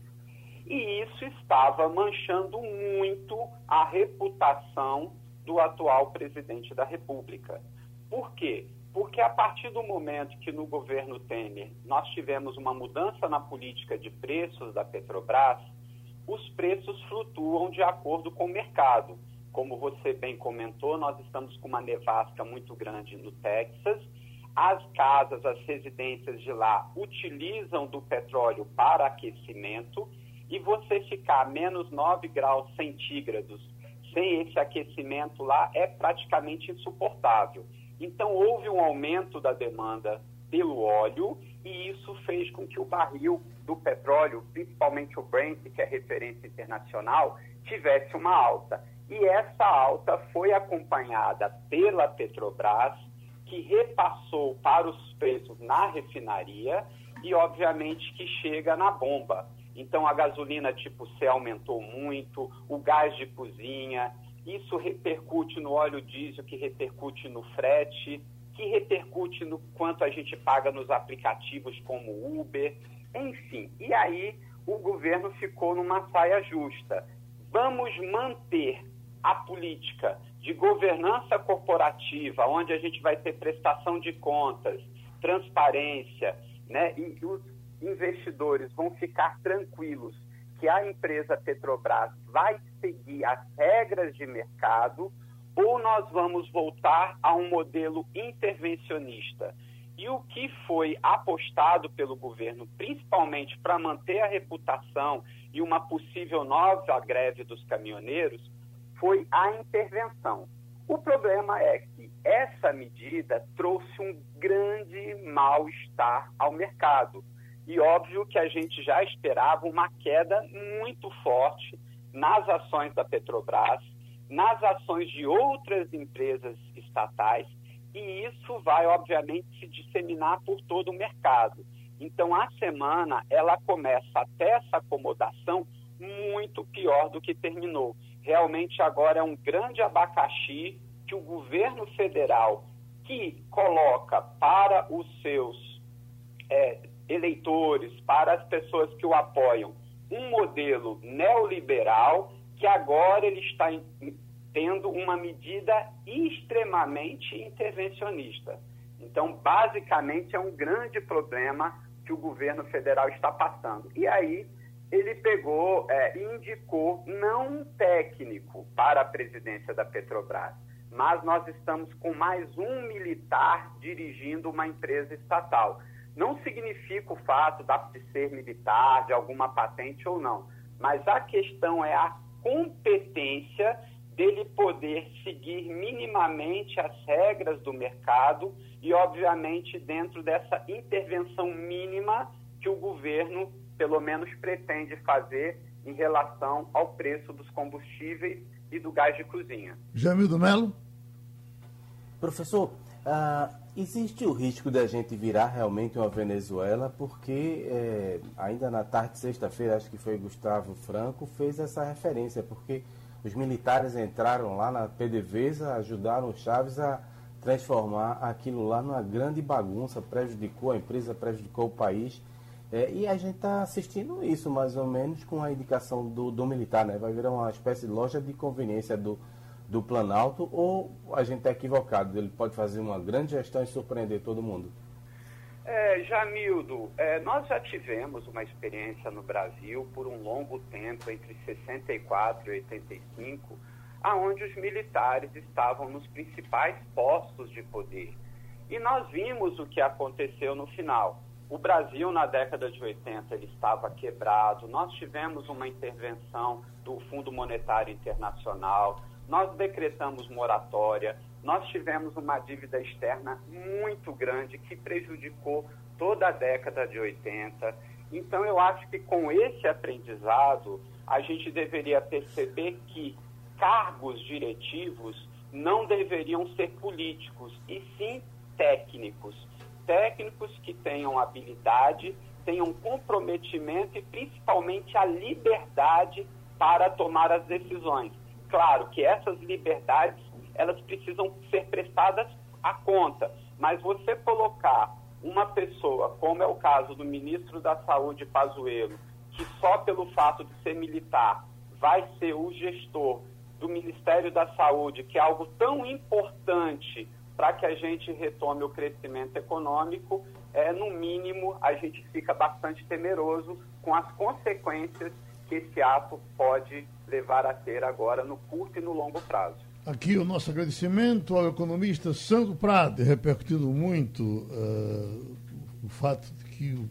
E isso estava manchando muito a reputação do atual presidente da República. Por quê? Porque a partir do momento que no governo Temer nós tivemos uma mudança na política de preços da Petrobras, os preços flutuam de acordo com o mercado. Como você bem comentou, nós estamos com uma nevasca muito grande no Texas. As casas, as residências de lá utilizam do petróleo para aquecimento e você ficar a menos 9 graus centígrados sem esse aquecimento lá é praticamente insuportável. Então, houve um aumento da demanda pelo óleo e isso fez com que o barril do petróleo, principalmente o Brent, que é referência internacional, tivesse uma alta. E essa alta foi acompanhada pela Petrobras, que repassou para os preços na refinaria e, obviamente, que chega na bomba. Então, a gasolina tipo C aumentou muito, o gás de cozinha, isso repercute no óleo diesel, que repercute no frete, que repercute no quanto a gente paga nos aplicativos como Uber, enfim. E aí o governo ficou numa saia justa. Vamos manter a política de governança corporativa, onde a gente vai ter prestação de contas, transparência, né, e os investidores vão ficar tranquilos que a empresa Petrobras vai seguir as regras de mercado ou nós vamos voltar a um modelo intervencionista. E o que foi apostado pelo governo, principalmente para manter a reputação e uma possível nova greve dos caminhoneiros, foi a intervenção. O problema é que essa medida trouxe um grande mal-estar ao mercado. E óbvio que a gente já esperava uma queda muito forte nas ações da Petrobras, nas ações de outras empresas estatais, e isso vai, obviamente, se disseminar por todo o mercado. Então, a semana, ela começa até essa acomodação muito pior do que terminou. Realmente, agora é um grande abacaxi que o governo federal, que coloca para os seus é, eleitores, para as pessoas que o apoiam, um modelo neoliberal, que agora ele está tendo uma medida extremamente intervencionista. Então, basicamente, é um grande problema que o governo federal está passando. E aí, ele pegou é, indicou não um técnico para a presidência da Petrobras, mas nós estamos com mais um militar dirigindo uma empresa estatal. Não significa o fato de ser militar, de alguma patente ou não, mas a questão é a competência dele poder seguir minimamente as regras do mercado e, obviamente, dentro dessa intervenção mínima que o governo, pelo menos, pretende fazer em relação ao preço dos combustíveis e do gás de cozinha. Jamildo Melo? Professor, uh, existe o risco da gente virar realmente uma Venezuela, porque é, ainda na tarde de sexta-feira, acho que foi Gustavo Franco, fez essa referência, porque os militares entraram lá na PDVSA, ajudaram o Chaves a transformar aquilo lá numa grande bagunça, prejudicou a empresa, prejudicou o país. É, e a gente está assistindo isso mais ou menos com a indicação do, do militar, né? Vai virar uma espécie de loja de conveniência do, do Planalto ou a gente está equivocado? Ele pode fazer uma grande gestão e surpreender todo mundo? É, Jamildo, é, nós já tivemos uma experiência no Brasil por um longo tempo, entre 64 e 85, aonde os militares estavam nos principais postos de poder. E nós vimos o que aconteceu no final. O Brasil, na década de 80, ele estava quebrado, nós tivemos uma intervenção do Fundo Monetário Internacional, nós decretamos moratória, nós tivemos uma dívida externa muito grande que prejudicou toda a década de 80. Então, eu acho que com esse aprendizado, a gente deveria perceber que cargos diretivos não deveriam ser políticos, e sim técnicos. Técnicos que tenham habilidade, tenham comprometimento e principalmente a liberdade para tomar as decisões. Claro que essas liberdades elas precisam ser prestadas à conta. Mas você colocar uma pessoa, como é o caso do ministro da Saúde, Pazuello, que só pelo fato de ser militar vai ser o gestor do Ministério da Saúde, que é algo tão importante para que a gente retome o crescimento econômico, é, no mínimo a gente fica bastante temeroso com as consequências que esse ato pode levar a ter agora no curto e no longo prazo. Aqui o nosso agradecimento ao economista Sandro Prado, repercutindo muito uh, o fato de que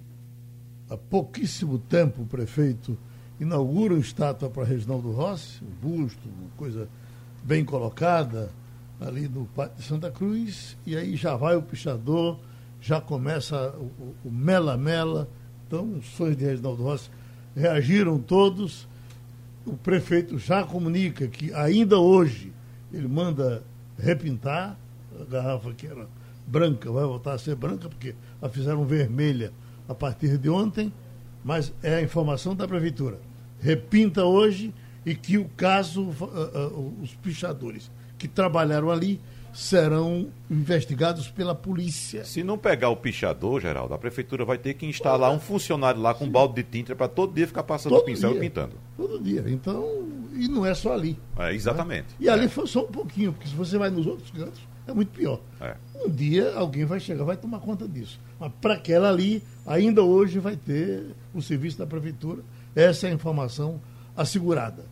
há pouquíssimo tempo o prefeito inaugura uma estátua para Reginaldo Rossi, um busto, uma coisa bem colocada ali no Pátio de Santa Cruz, e aí já vai o pichador, já começa o mela-mela. Então, os sonhos de Reginaldo Rossi reagiram todos. O prefeito já comunica que ainda hoje ele manda repintar a garrafa que era branca, vai voltar a ser branca, porque a fizeram vermelha a partir de ontem, mas é a informação da prefeitura. Repinta hoje e que o caso, uh, uh, os pichadores que trabalharam ali serão investigados pela polícia. Se não pegar o pichador, Geraldo, a prefeitura vai ter que instalar um funcionário lá com um balde de tinta para todo dia ficar passando todo o pincel dia, e pintando. Todo dia. Então, e não é só ali. É, exatamente. Né? E ali é. foi só um pouquinho, porque se você vai nos outros cantos, é muito pior. É. Um dia alguém vai chegar, vai tomar conta disso. Mas para aquela ali, ainda hoje vai ter o serviço da prefeitura. Essa é a informação assegurada.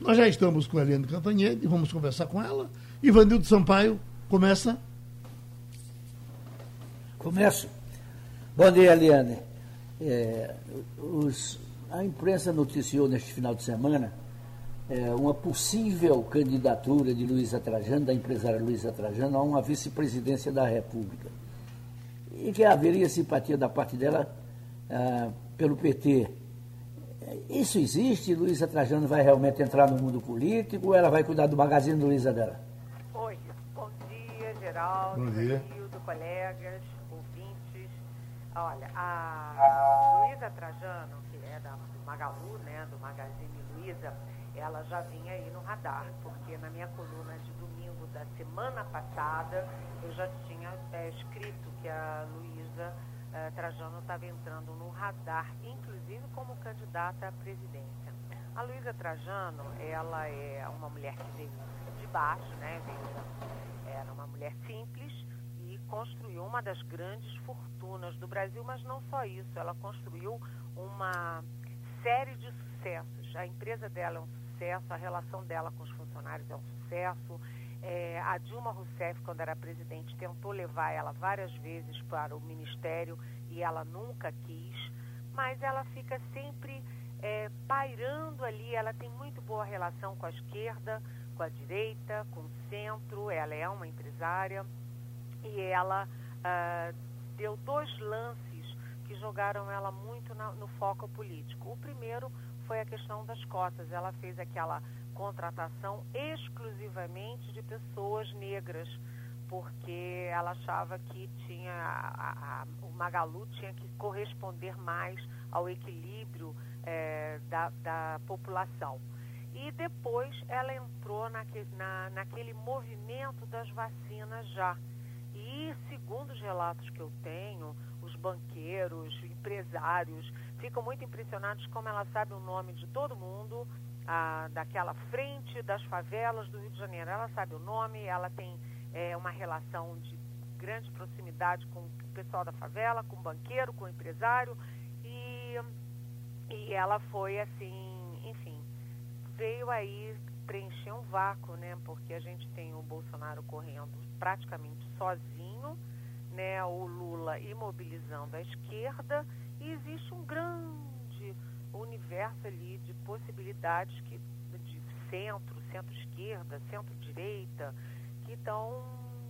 Nós já estamos com a Eliane Cantanhede, vamos conversar com ela. Ivanildo Sampaio, começa. Começo. Bom dia, Eliane. É, os, a imprensa noticiou neste final de semana é, uma possível candidatura de Luísa Trajano, da empresária Luísa Trajano, a uma vice-presidência da República. E que haveria simpatia da parte dela ah, pelo PT. Isso existe? Luísa Trajano vai realmente entrar no mundo político ou ela vai cuidar do magazine Luísa dela? Oi, bom dia, Geraldo, Bom dia. Hildo, colegas, ouvintes. Olha, a Luísa Trajano, que é da, do Magalu, né, do Magazine Luiza, ela já vinha aí no radar, porque na minha coluna de domingo da semana passada eu já tinha é, escrito que a Luísa eh, Trajano estava entrando no radar, inclusive como candidata à presidência. A Luísa Trajano, ela é uma mulher que veio de baixo, né? Veio, era uma mulher simples e construiu uma das grandes fortunas do Brasil, mas não só isso, ela construiu uma série de sucessos. A empresa dela é um sucesso, a relação dela com os funcionários é um sucesso. É, a Dilma Rousseff, quando era presidente, tentou levar ela várias vezes para o ministério e ela nunca quis, mas ela fica sempre é, pairando ali. Ela tem muito boa relação com a esquerda, com a direita, com o centro. Ela é uma empresária e ela ah, deu dois lances que jogaram ela muito na, no foco político. O primeiro foi a questão das cotas. Ela fez aquela contratação exclusivamente de pessoas negras, porque ela achava que tinha a, a, o Magalu tinha que corresponder mais ao equilíbrio é, da, da, população. E depois ela entrou naque, na, naquele movimento das vacinas já. E segundo os relatos que eu tenho, banqueiros, empresários, ficam muito impressionados como ela sabe o nome de todo mundo, daquela frente das favelas do Rio de Janeiro. Ela sabe o nome, ela tem é, uma relação de grande proximidade com o pessoal da favela, com o banqueiro, com o empresário. E, e ela foi assim, enfim, veio aí preencher um vácuo, né? Porque a gente tem o Bolsonaro correndo praticamente sozinho, né? O Lula imobilizando a esquerda e existe um grande universo ali de possibilidades que de centro, centro-esquerda, centro-direita, que estão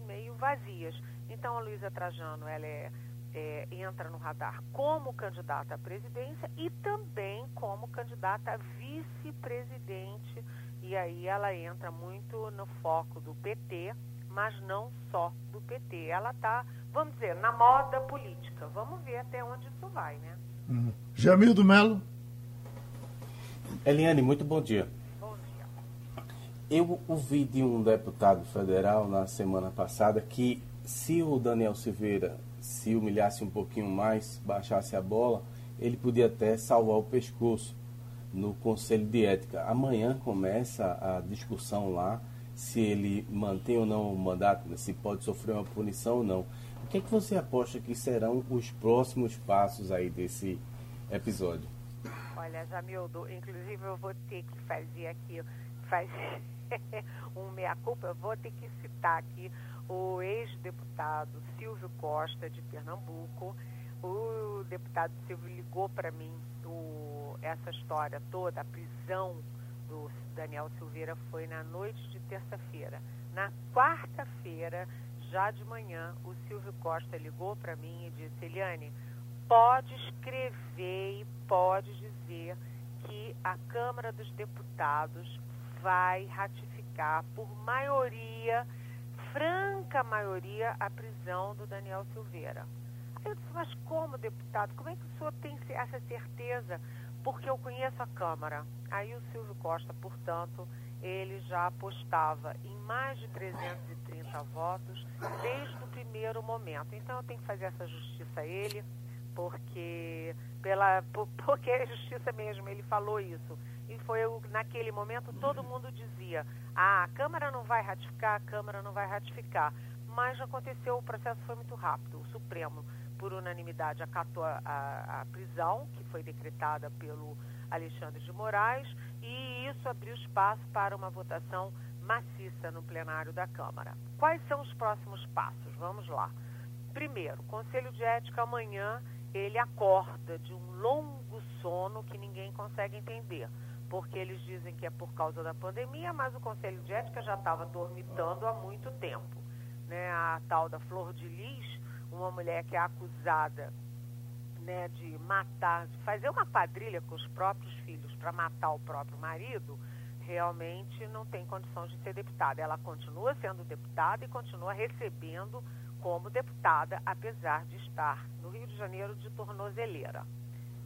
meio vazias. Então a Luísa Trajano ela é, é, entra no radar como candidata à presidência e também como candidata a vice-presidente. E aí ela entra muito no foco do PT, mas não só do PT. Ela está, vamos dizer, na moda política. Vamos ver até onde isso vai, né? Uhum. Jamildo Melo. Eliane, muito bom dia. Bom dia. Eu ouvi de um deputado federal na semana passada que se o Daniel Silveira se humilhasse um pouquinho mais, baixasse a bola, ele podia até salvar o pescoço no Conselho de Ética. Amanhã começa a discussão lá se ele mantém ou não o mandato, se pode sofrer uma punição ou não. O que é que você aposta que serão os próximos passos aí desse episódio? Olha, Jamildo, inclusive eu vou ter que fazer aqui, fazer um meia-culpa, eu vou ter que citar aqui o ex-deputado Silvio Costa, de Pernambuco. O deputado Silvio ligou para mim o, essa história toda, a prisão do Daniel Silveira foi na noite de terça-feira. Na quarta-feira, já de manhã, o Silvio Costa ligou para mim e disse: Eliane, pode escrever e pode dizer que a Câmara dos Deputados vai ratificar por maioria, franca maioria, a prisão do Daniel Silveira. Aí eu disse, mas como deputado, como é que o senhor tem essa certeza? Porque eu conheço a Câmara. Aí o Silvio Costa, portanto, ele já apostava em mais de 330 votos desde o primeiro momento. Então eu tenho que fazer essa justiça a ele, porque pela porque é justiça mesmo, ele falou isso. E foi naquele momento todo mundo dizia: "Ah, a Câmara não vai ratificar, a Câmara não vai ratificar". mas aconteceu, o processo foi muito rápido. O Supremo, por unanimidade, acatou a, a, a prisão, que foi decretada pelo Alexandre de Moraes, e isso abriu espaço para uma votação maciça no plenário da Câmara. Quais são os próximos passos? Vamos lá. Primeiro, o Conselho de Ética amanhã ele acorda de um longo sono que ninguém consegue entender, porque eles dizem que é por causa da pandemia, mas o Conselho de Ética já estava dormitando há muito tempo. Né? A tal da Flor de Lis, uma mulher que é acusada né, de matar, de fazer uma quadrilha com os próprios filhos para matar o próprio marido, realmente não tem condição de ser deputada. Ela continua sendo deputada e continua recebendo como deputada, apesar de estar no Rio de Janeiro de tornozeleira.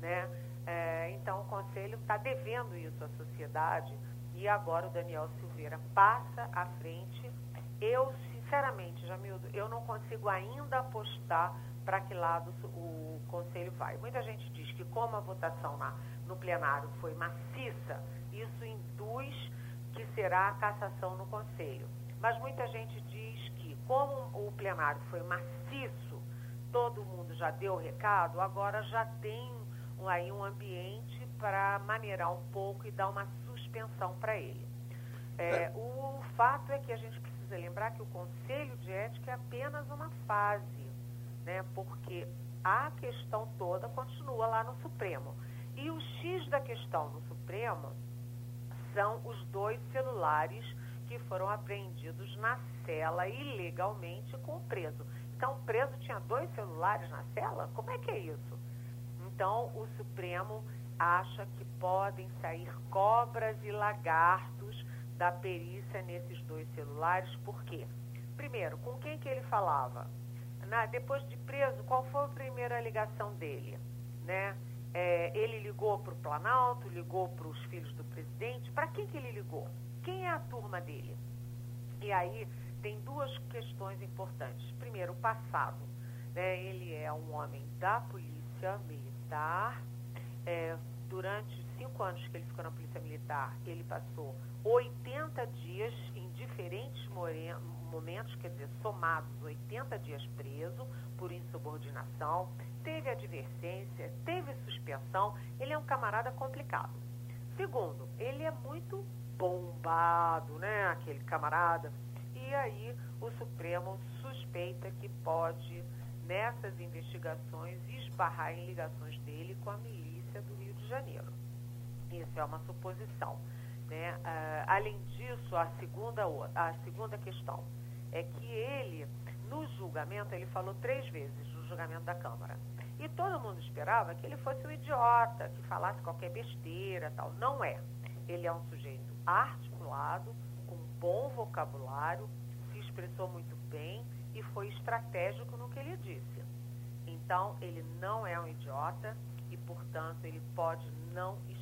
Né? É, então, o Conselho está devendo isso à sociedade e agora o Daniel Silveira passa à frente. Eu, sinceramente, Jamildo, eu não consigo ainda apostar para que lado o Conselho vai. Muita gente diz que como a votação na, no plenário foi maciça, isso induz que será a cassação no Conselho. Mas muita gente diz que, como o plenário foi maciço, todo mundo já deu o recado, agora já tem aí um ambiente para maneirar um pouco e dar uma suspensão para ele. É, é. O fato é que a gente precisa lembrar que o Conselho de Ética é apenas uma fase, né, porque a questão toda continua lá no Supremo. E o X da questão no Supremo são os dois celulares que foram apreendidos na cela ilegalmente com o preso. Então, o preso tinha dois celulares na cela? Como é que é isso? Então, o Supremo acha que podem sair cobras e lagartos da perícia nesses dois celulares. Por quê? Primeiro, com quem que ele falava? Na, depois de preso, qual foi a primeira ligação dele? Né? É, ele ligou para o Planalto, ligou para os filhos do presidente. Para quem que ele ligou? Quem é a turma dele? E aí tem duas questões importantes. Primeiro, o passado. Né? Ele é um homem da polícia militar. É, durante cinco anos que ele ficou na polícia militar, ele passou 80 dias em diferentes momentos, quer dizer, somados 80 dias preso por insubordinação, teve advertência, teve suspensão, ele é um camarada complicado. Segundo, ele é muito bombado, né, aquele camarada, e aí o Supremo suspeita que pode, nessas investigações, esbarrar em ligações dele com a milícia do Rio de Janeiro. Isso é uma suposição. Né? Uh, além disso, a segunda, a segunda questão é que ele, no julgamento, ele falou três vezes no julgamento da Câmara. E todo mundo esperava que ele fosse um idiota, que falasse qualquer besteira tal. Não é. Ele é um sujeito articulado, com bom vocabulário, se expressou muito bem e foi estratégico no que ele disse. Então, ele não é um idiota e, portanto, ele pode não estar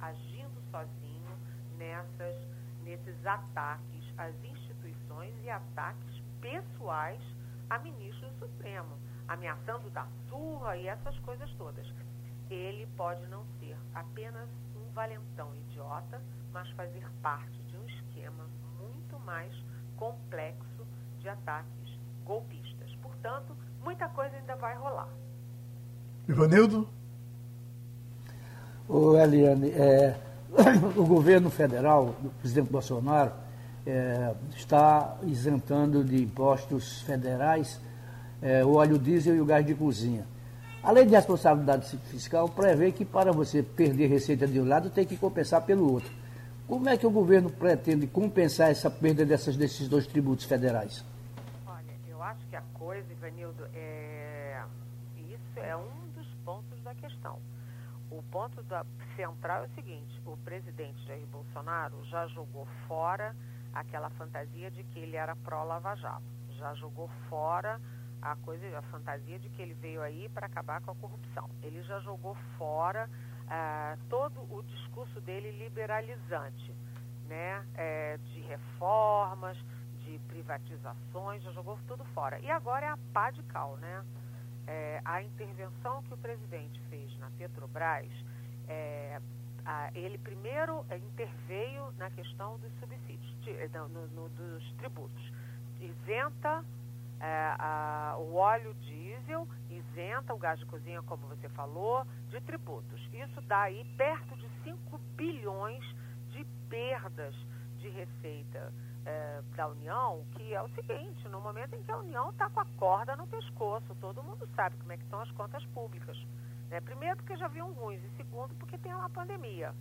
agindo sozinho nessas, nesses ataques às instituições e ataques pessoais a ministro do Supremo, ameaçando dar surra e essas coisas todas. Ele pode não ser apenas um valentão idiota, mas fazer parte de um esquema muito mais complexo de ataques golpistas. Portanto, muita coisa ainda vai rolar. Ivanildo? O Eliane, é, o governo federal, o presidente Bolsonaro, é, está isentando de impostos federais é, o óleo diesel e o gás de cozinha. A lei de responsabilidade fiscal prevê que para você perder receita de um lado tem que compensar pelo outro. Como é que o governo pretende compensar essa perda dessas, desses dois tributos federais? Olha, eu acho que a coisa, Ivanildo, é... isso é um dos pontos da questão. O ponto da central é o seguinte: o presidente Jair Bolsonaro já jogou fora aquela fantasia de que ele era pró-Lava Jato, já jogou fora a coisa, a fantasia de que ele veio aí para acabar com a corrupção. Ele já jogou fora uh, todo o discurso dele liberalizante, né, é, de reformas, de privatizações, já jogou tudo fora. E agora é a pá de cal, né? É, a intervenção que o presidente fez na Petrobras, é, a, ele primeiro interveio na questão dos subsídios, de, no, no, dos tributos. Isenta é, a, o óleo diesel isenta o gás de cozinha, como você falou, de tributos. Isso dá aí perto de 5 bilhões de perdas de receita é, da União, que é o seguinte, no momento em que a União está com a corda no pescoço, todo mundo sabe como é que estão as contas públicas. Né? Primeiro porque já viam ruins e segundo porque tem uma pandemia.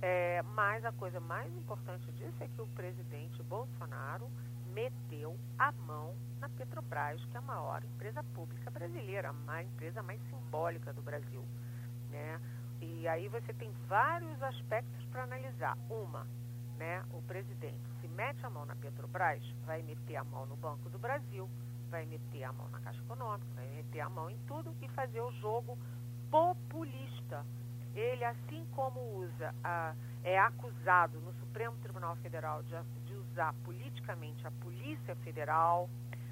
É, mas a coisa mais importante disso é que o presidente Bolsonaro meteu a mão na Petrobras, que é a maior empresa pública brasileira, a empresa mais simbólica do Brasil. Né? E aí você tem vários aspectos para analisar. Uma, né, o presidente mete a mão na Petrobras, vai meter a mão no Banco do Brasil, vai meter a mão na Caixa Econômica, vai meter a mão em tudo e fazer o jogo populista. Ele, assim como usa, a, é acusado no Supremo Tribunal Federal de, de usar politicamente a Polícia Federal,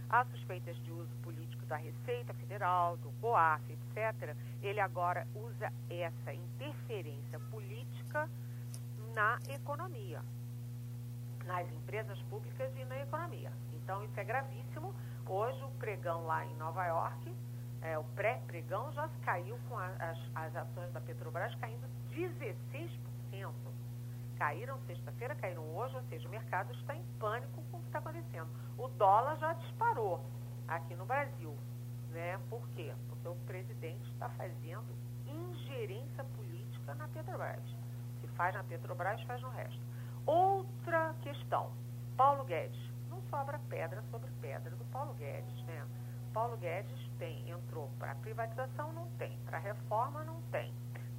há suspeitas de uso político da Receita Federal, do COAF, etc., ele agora usa essa interferência política na economia, nas empresas públicas e na economia. Então, isso é gravíssimo. Hoje, o pregão lá em Nova York, é, o pré-pregão, já caiu com a, as, as ações da Petrobras caindo 16%. Caíram sexta-feira, caíram hoje, ou seja, o mercado está em pânico com o que está acontecendo. O dólar já disparou aqui no Brasil. Né? Por quê? Porque o presidente está fazendo ingerência política na Petrobras faz na Petrobras, faz no resto. Outra questão, Paulo Guedes. Não sobra pedra sobre pedra do Paulo Guedes, né? Paulo Guedes tem, entrou para privatização, não tem, para reforma, não tem,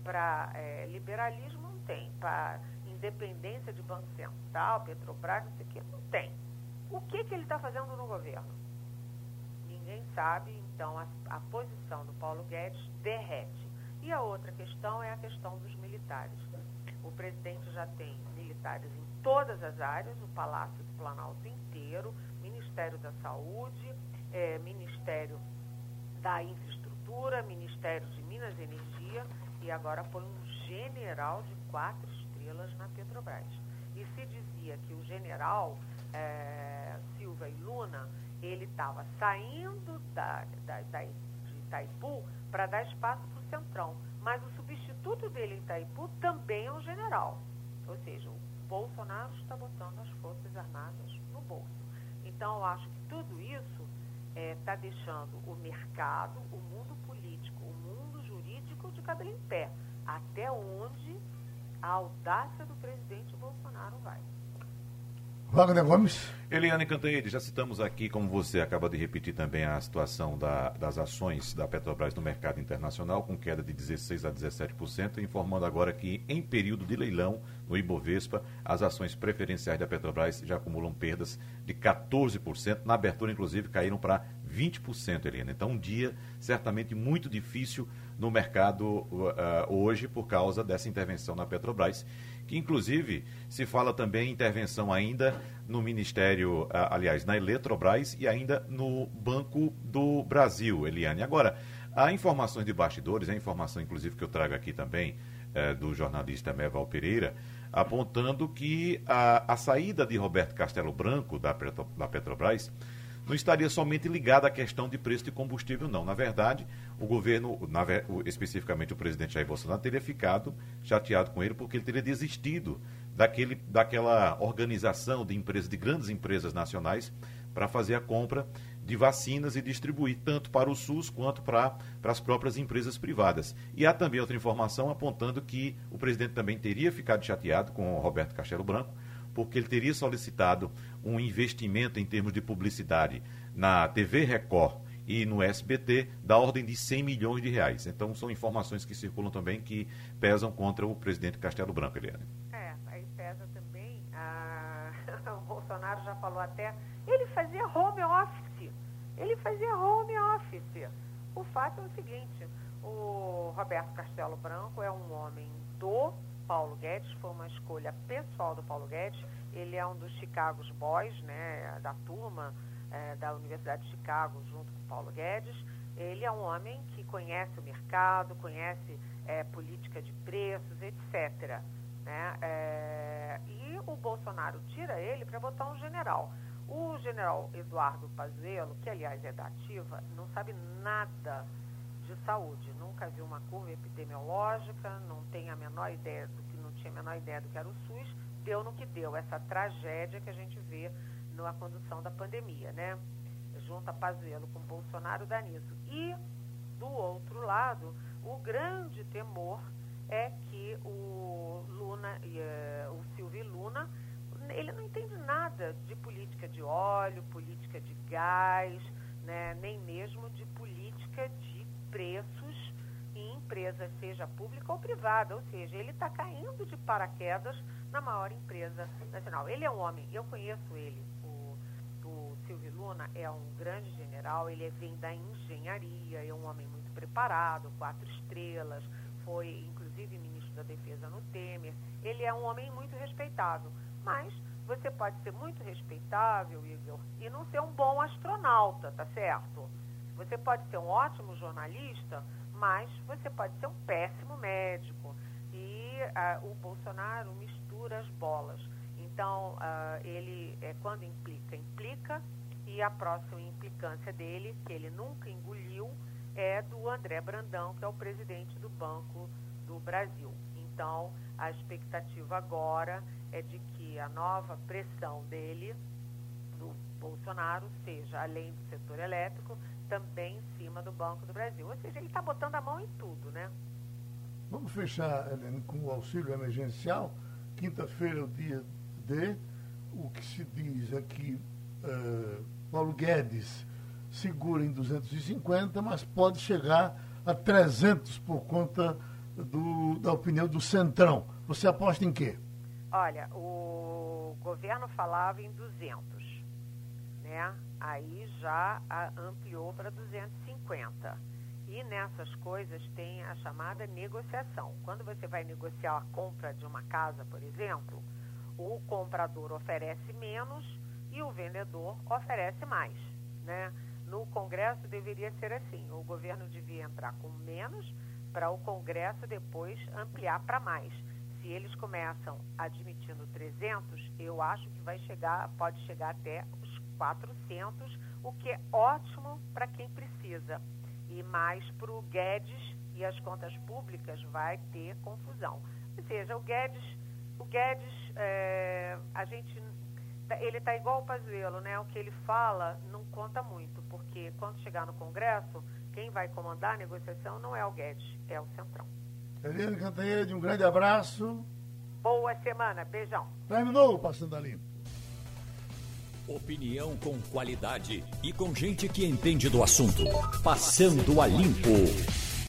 para é, liberalismo, não tem, para independência de Banco Central, Petrobras, não sei o que, não tem. O que, que ele está fazendo no governo? Ninguém sabe, então a, a posição do Paulo Guedes derrete. E a outra questão é a questão dos militares. O presidente já tem militares em todas as áreas, o Palácio do Planalto inteiro, Ministério da Saúde, é, Ministério da Infraestrutura, Ministério de Minas e Energia e agora põe um general de quatro estrelas na Petrobras. E se dizia que o general é, Silva e Luna, ele estava saindo da, da, da, de Itaipu para dar espaço para o Centrão. Mas o substituto dele em Itaipu também é um general. Ou seja, o Bolsonaro está botando as Forças Armadas no bolso. Então, eu acho que tudo isso está é, deixando o mercado, o mundo político, o mundo jurídico de cabelo em pé. Até onde a audácia do presidente Bolsonaro vai. Wagner Gomes. Eliane Cantanhede, já citamos aqui, como você acaba de repetir também, a situação da, das ações da Petrobras no mercado internacional, com queda de 16% a 17%, informando agora que, em período de leilão no Ibovespa, as ações preferenciais da Petrobras já acumulam perdas de 14%. Na abertura, inclusive, caíram para 20%, Eliane. Então, um dia certamente muito difícil no mercado uh, hoje por causa dessa intervenção na Petrobras que inclusive se fala também intervenção ainda no Ministério, aliás, na Eletrobras e ainda no Banco do Brasil, Eliane. Agora, há informações de bastidores, a informação inclusive que eu trago aqui também é, do jornalista Meval Pereira, apontando que a, a saída de Roberto Castelo Branco da, da Petrobras não estaria somente ligada à questão de preço de combustível, não. Na verdade, o governo, na, especificamente o presidente Jair Bolsonaro, teria ficado chateado com ele porque ele teria desistido daquele, daquela organização de empresas, de grandes empresas nacionais, para fazer a compra de vacinas e distribuir tanto para o SUS quanto para, para as próprias empresas privadas. E há também outra informação apontando que o presidente também teria ficado chateado com o Roberto Castelo Branco, porque ele teria solicitado um investimento em termos de publicidade na TV Record e no SBT da ordem de 100 milhões de reais. Então são informações que circulam também que pesam contra o presidente Castelo Branco, Eliane. É, aí pesa também. A... o Bolsonaro já falou até. Ele fazia home office. Ele fazia home office. O fato é o seguinte: o Roberto Castelo Branco é um homem do Paulo Guedes, foi uma escolha pessoal do Paulo Guedes. Ele é um dos Chicago Boys, né, da turma é, da Universidade de Chicago, junto com Paulo Guedes. Ele é um homem que conhece o mercado, conhece é, política de preços, etc. Né? É, e o Bolsonaro tira ele para botar um general. O general Eduardo Pazuello, que aliás é da ativa, não sabe nada de saúde, nunca viu uma curva epidemiológica, não tem a menor ideia do que não tinha a menor ideia do que era o SUS, deu no que deu, essa tragédia que a gente vê na condução da pandemia, né? Junta Pazuello com Bolsonaro dá nisso. E do outro lado, o grande temor é que o Luna, uh, o Silvio Luna, ele não entende nada de política de óleo, política de gás, né, nem mesmo de política de preços em empresa, seja pública ou privada. Ou seja, ele está caindo de paraquedas na maior empresa nacional. Ele é um homem, eu conheço ele, Silvio Luna é um grande general, ele vem da engenharia, é um homem muito preparado, quatro estrelas, foi inclusive ministro da Defesa no Temer. Ele é um homem muito respeitável, mas você pode ser muito respeitável, Igor, e não ser um bom astronauta, tá certo? Você pode ser um ótimo jornalista, mas você pode ser um péssimo médico. E uh, o Bolsonaro mistura as bolas. Então, uh, ele, é, quando implica, implica, e a próxima implicância dele, que ele nunca engoliu, é do André Brandão, que é o presidente do Banco do Brasil. Então, a expectativa agora é de que a nova pressão dele, do Bolsonaro, seja, além do setor elétrico, também em cima do Banco do Brasil. Ou seja, ele está botando a mão em tudo, né? Vamos fechar, Helene, com o auxílio emergencial. Quinta-feira é o dia D. O que se diz que uh, Paulo Guedes segura em 250, mas pode chegar a 300 por conta do, da opinião do Centrão. Você aposta em quê? Olha, o governo falava em 200, né? Aí já ampliou para 250. E nessas coisas tem a chamada negociação. Quando você vai negociar a compra de uma casa, por exemplo, o comprador oferece menos e o vendedor oferece mais, né? No Congresso deveria ser assim, o governo devia entrar com menos para o Congresso depois ampliar para mais. Se eles começam admitindo 300, eu acho que vai chegar, pode chegar até os 400, o que é ótimo para quem precisa. E mais para o Guedes e as contas públicas vai ter confusão. Ou seja, o Guedes, o Guedes, é, a gente ele está igual o Pazuello, né? O que ele fala não conta muito, porque quando chegar no Congresso, quem vai comandar a negociação não é o Guedes, é o Centrão. Eliane Cantanhede, um grande abraço. Boa semana, beijão. Terminou o Passando a Limpo. Opinião com qualidade e com gente que entende do assunto. Passando a Limpo.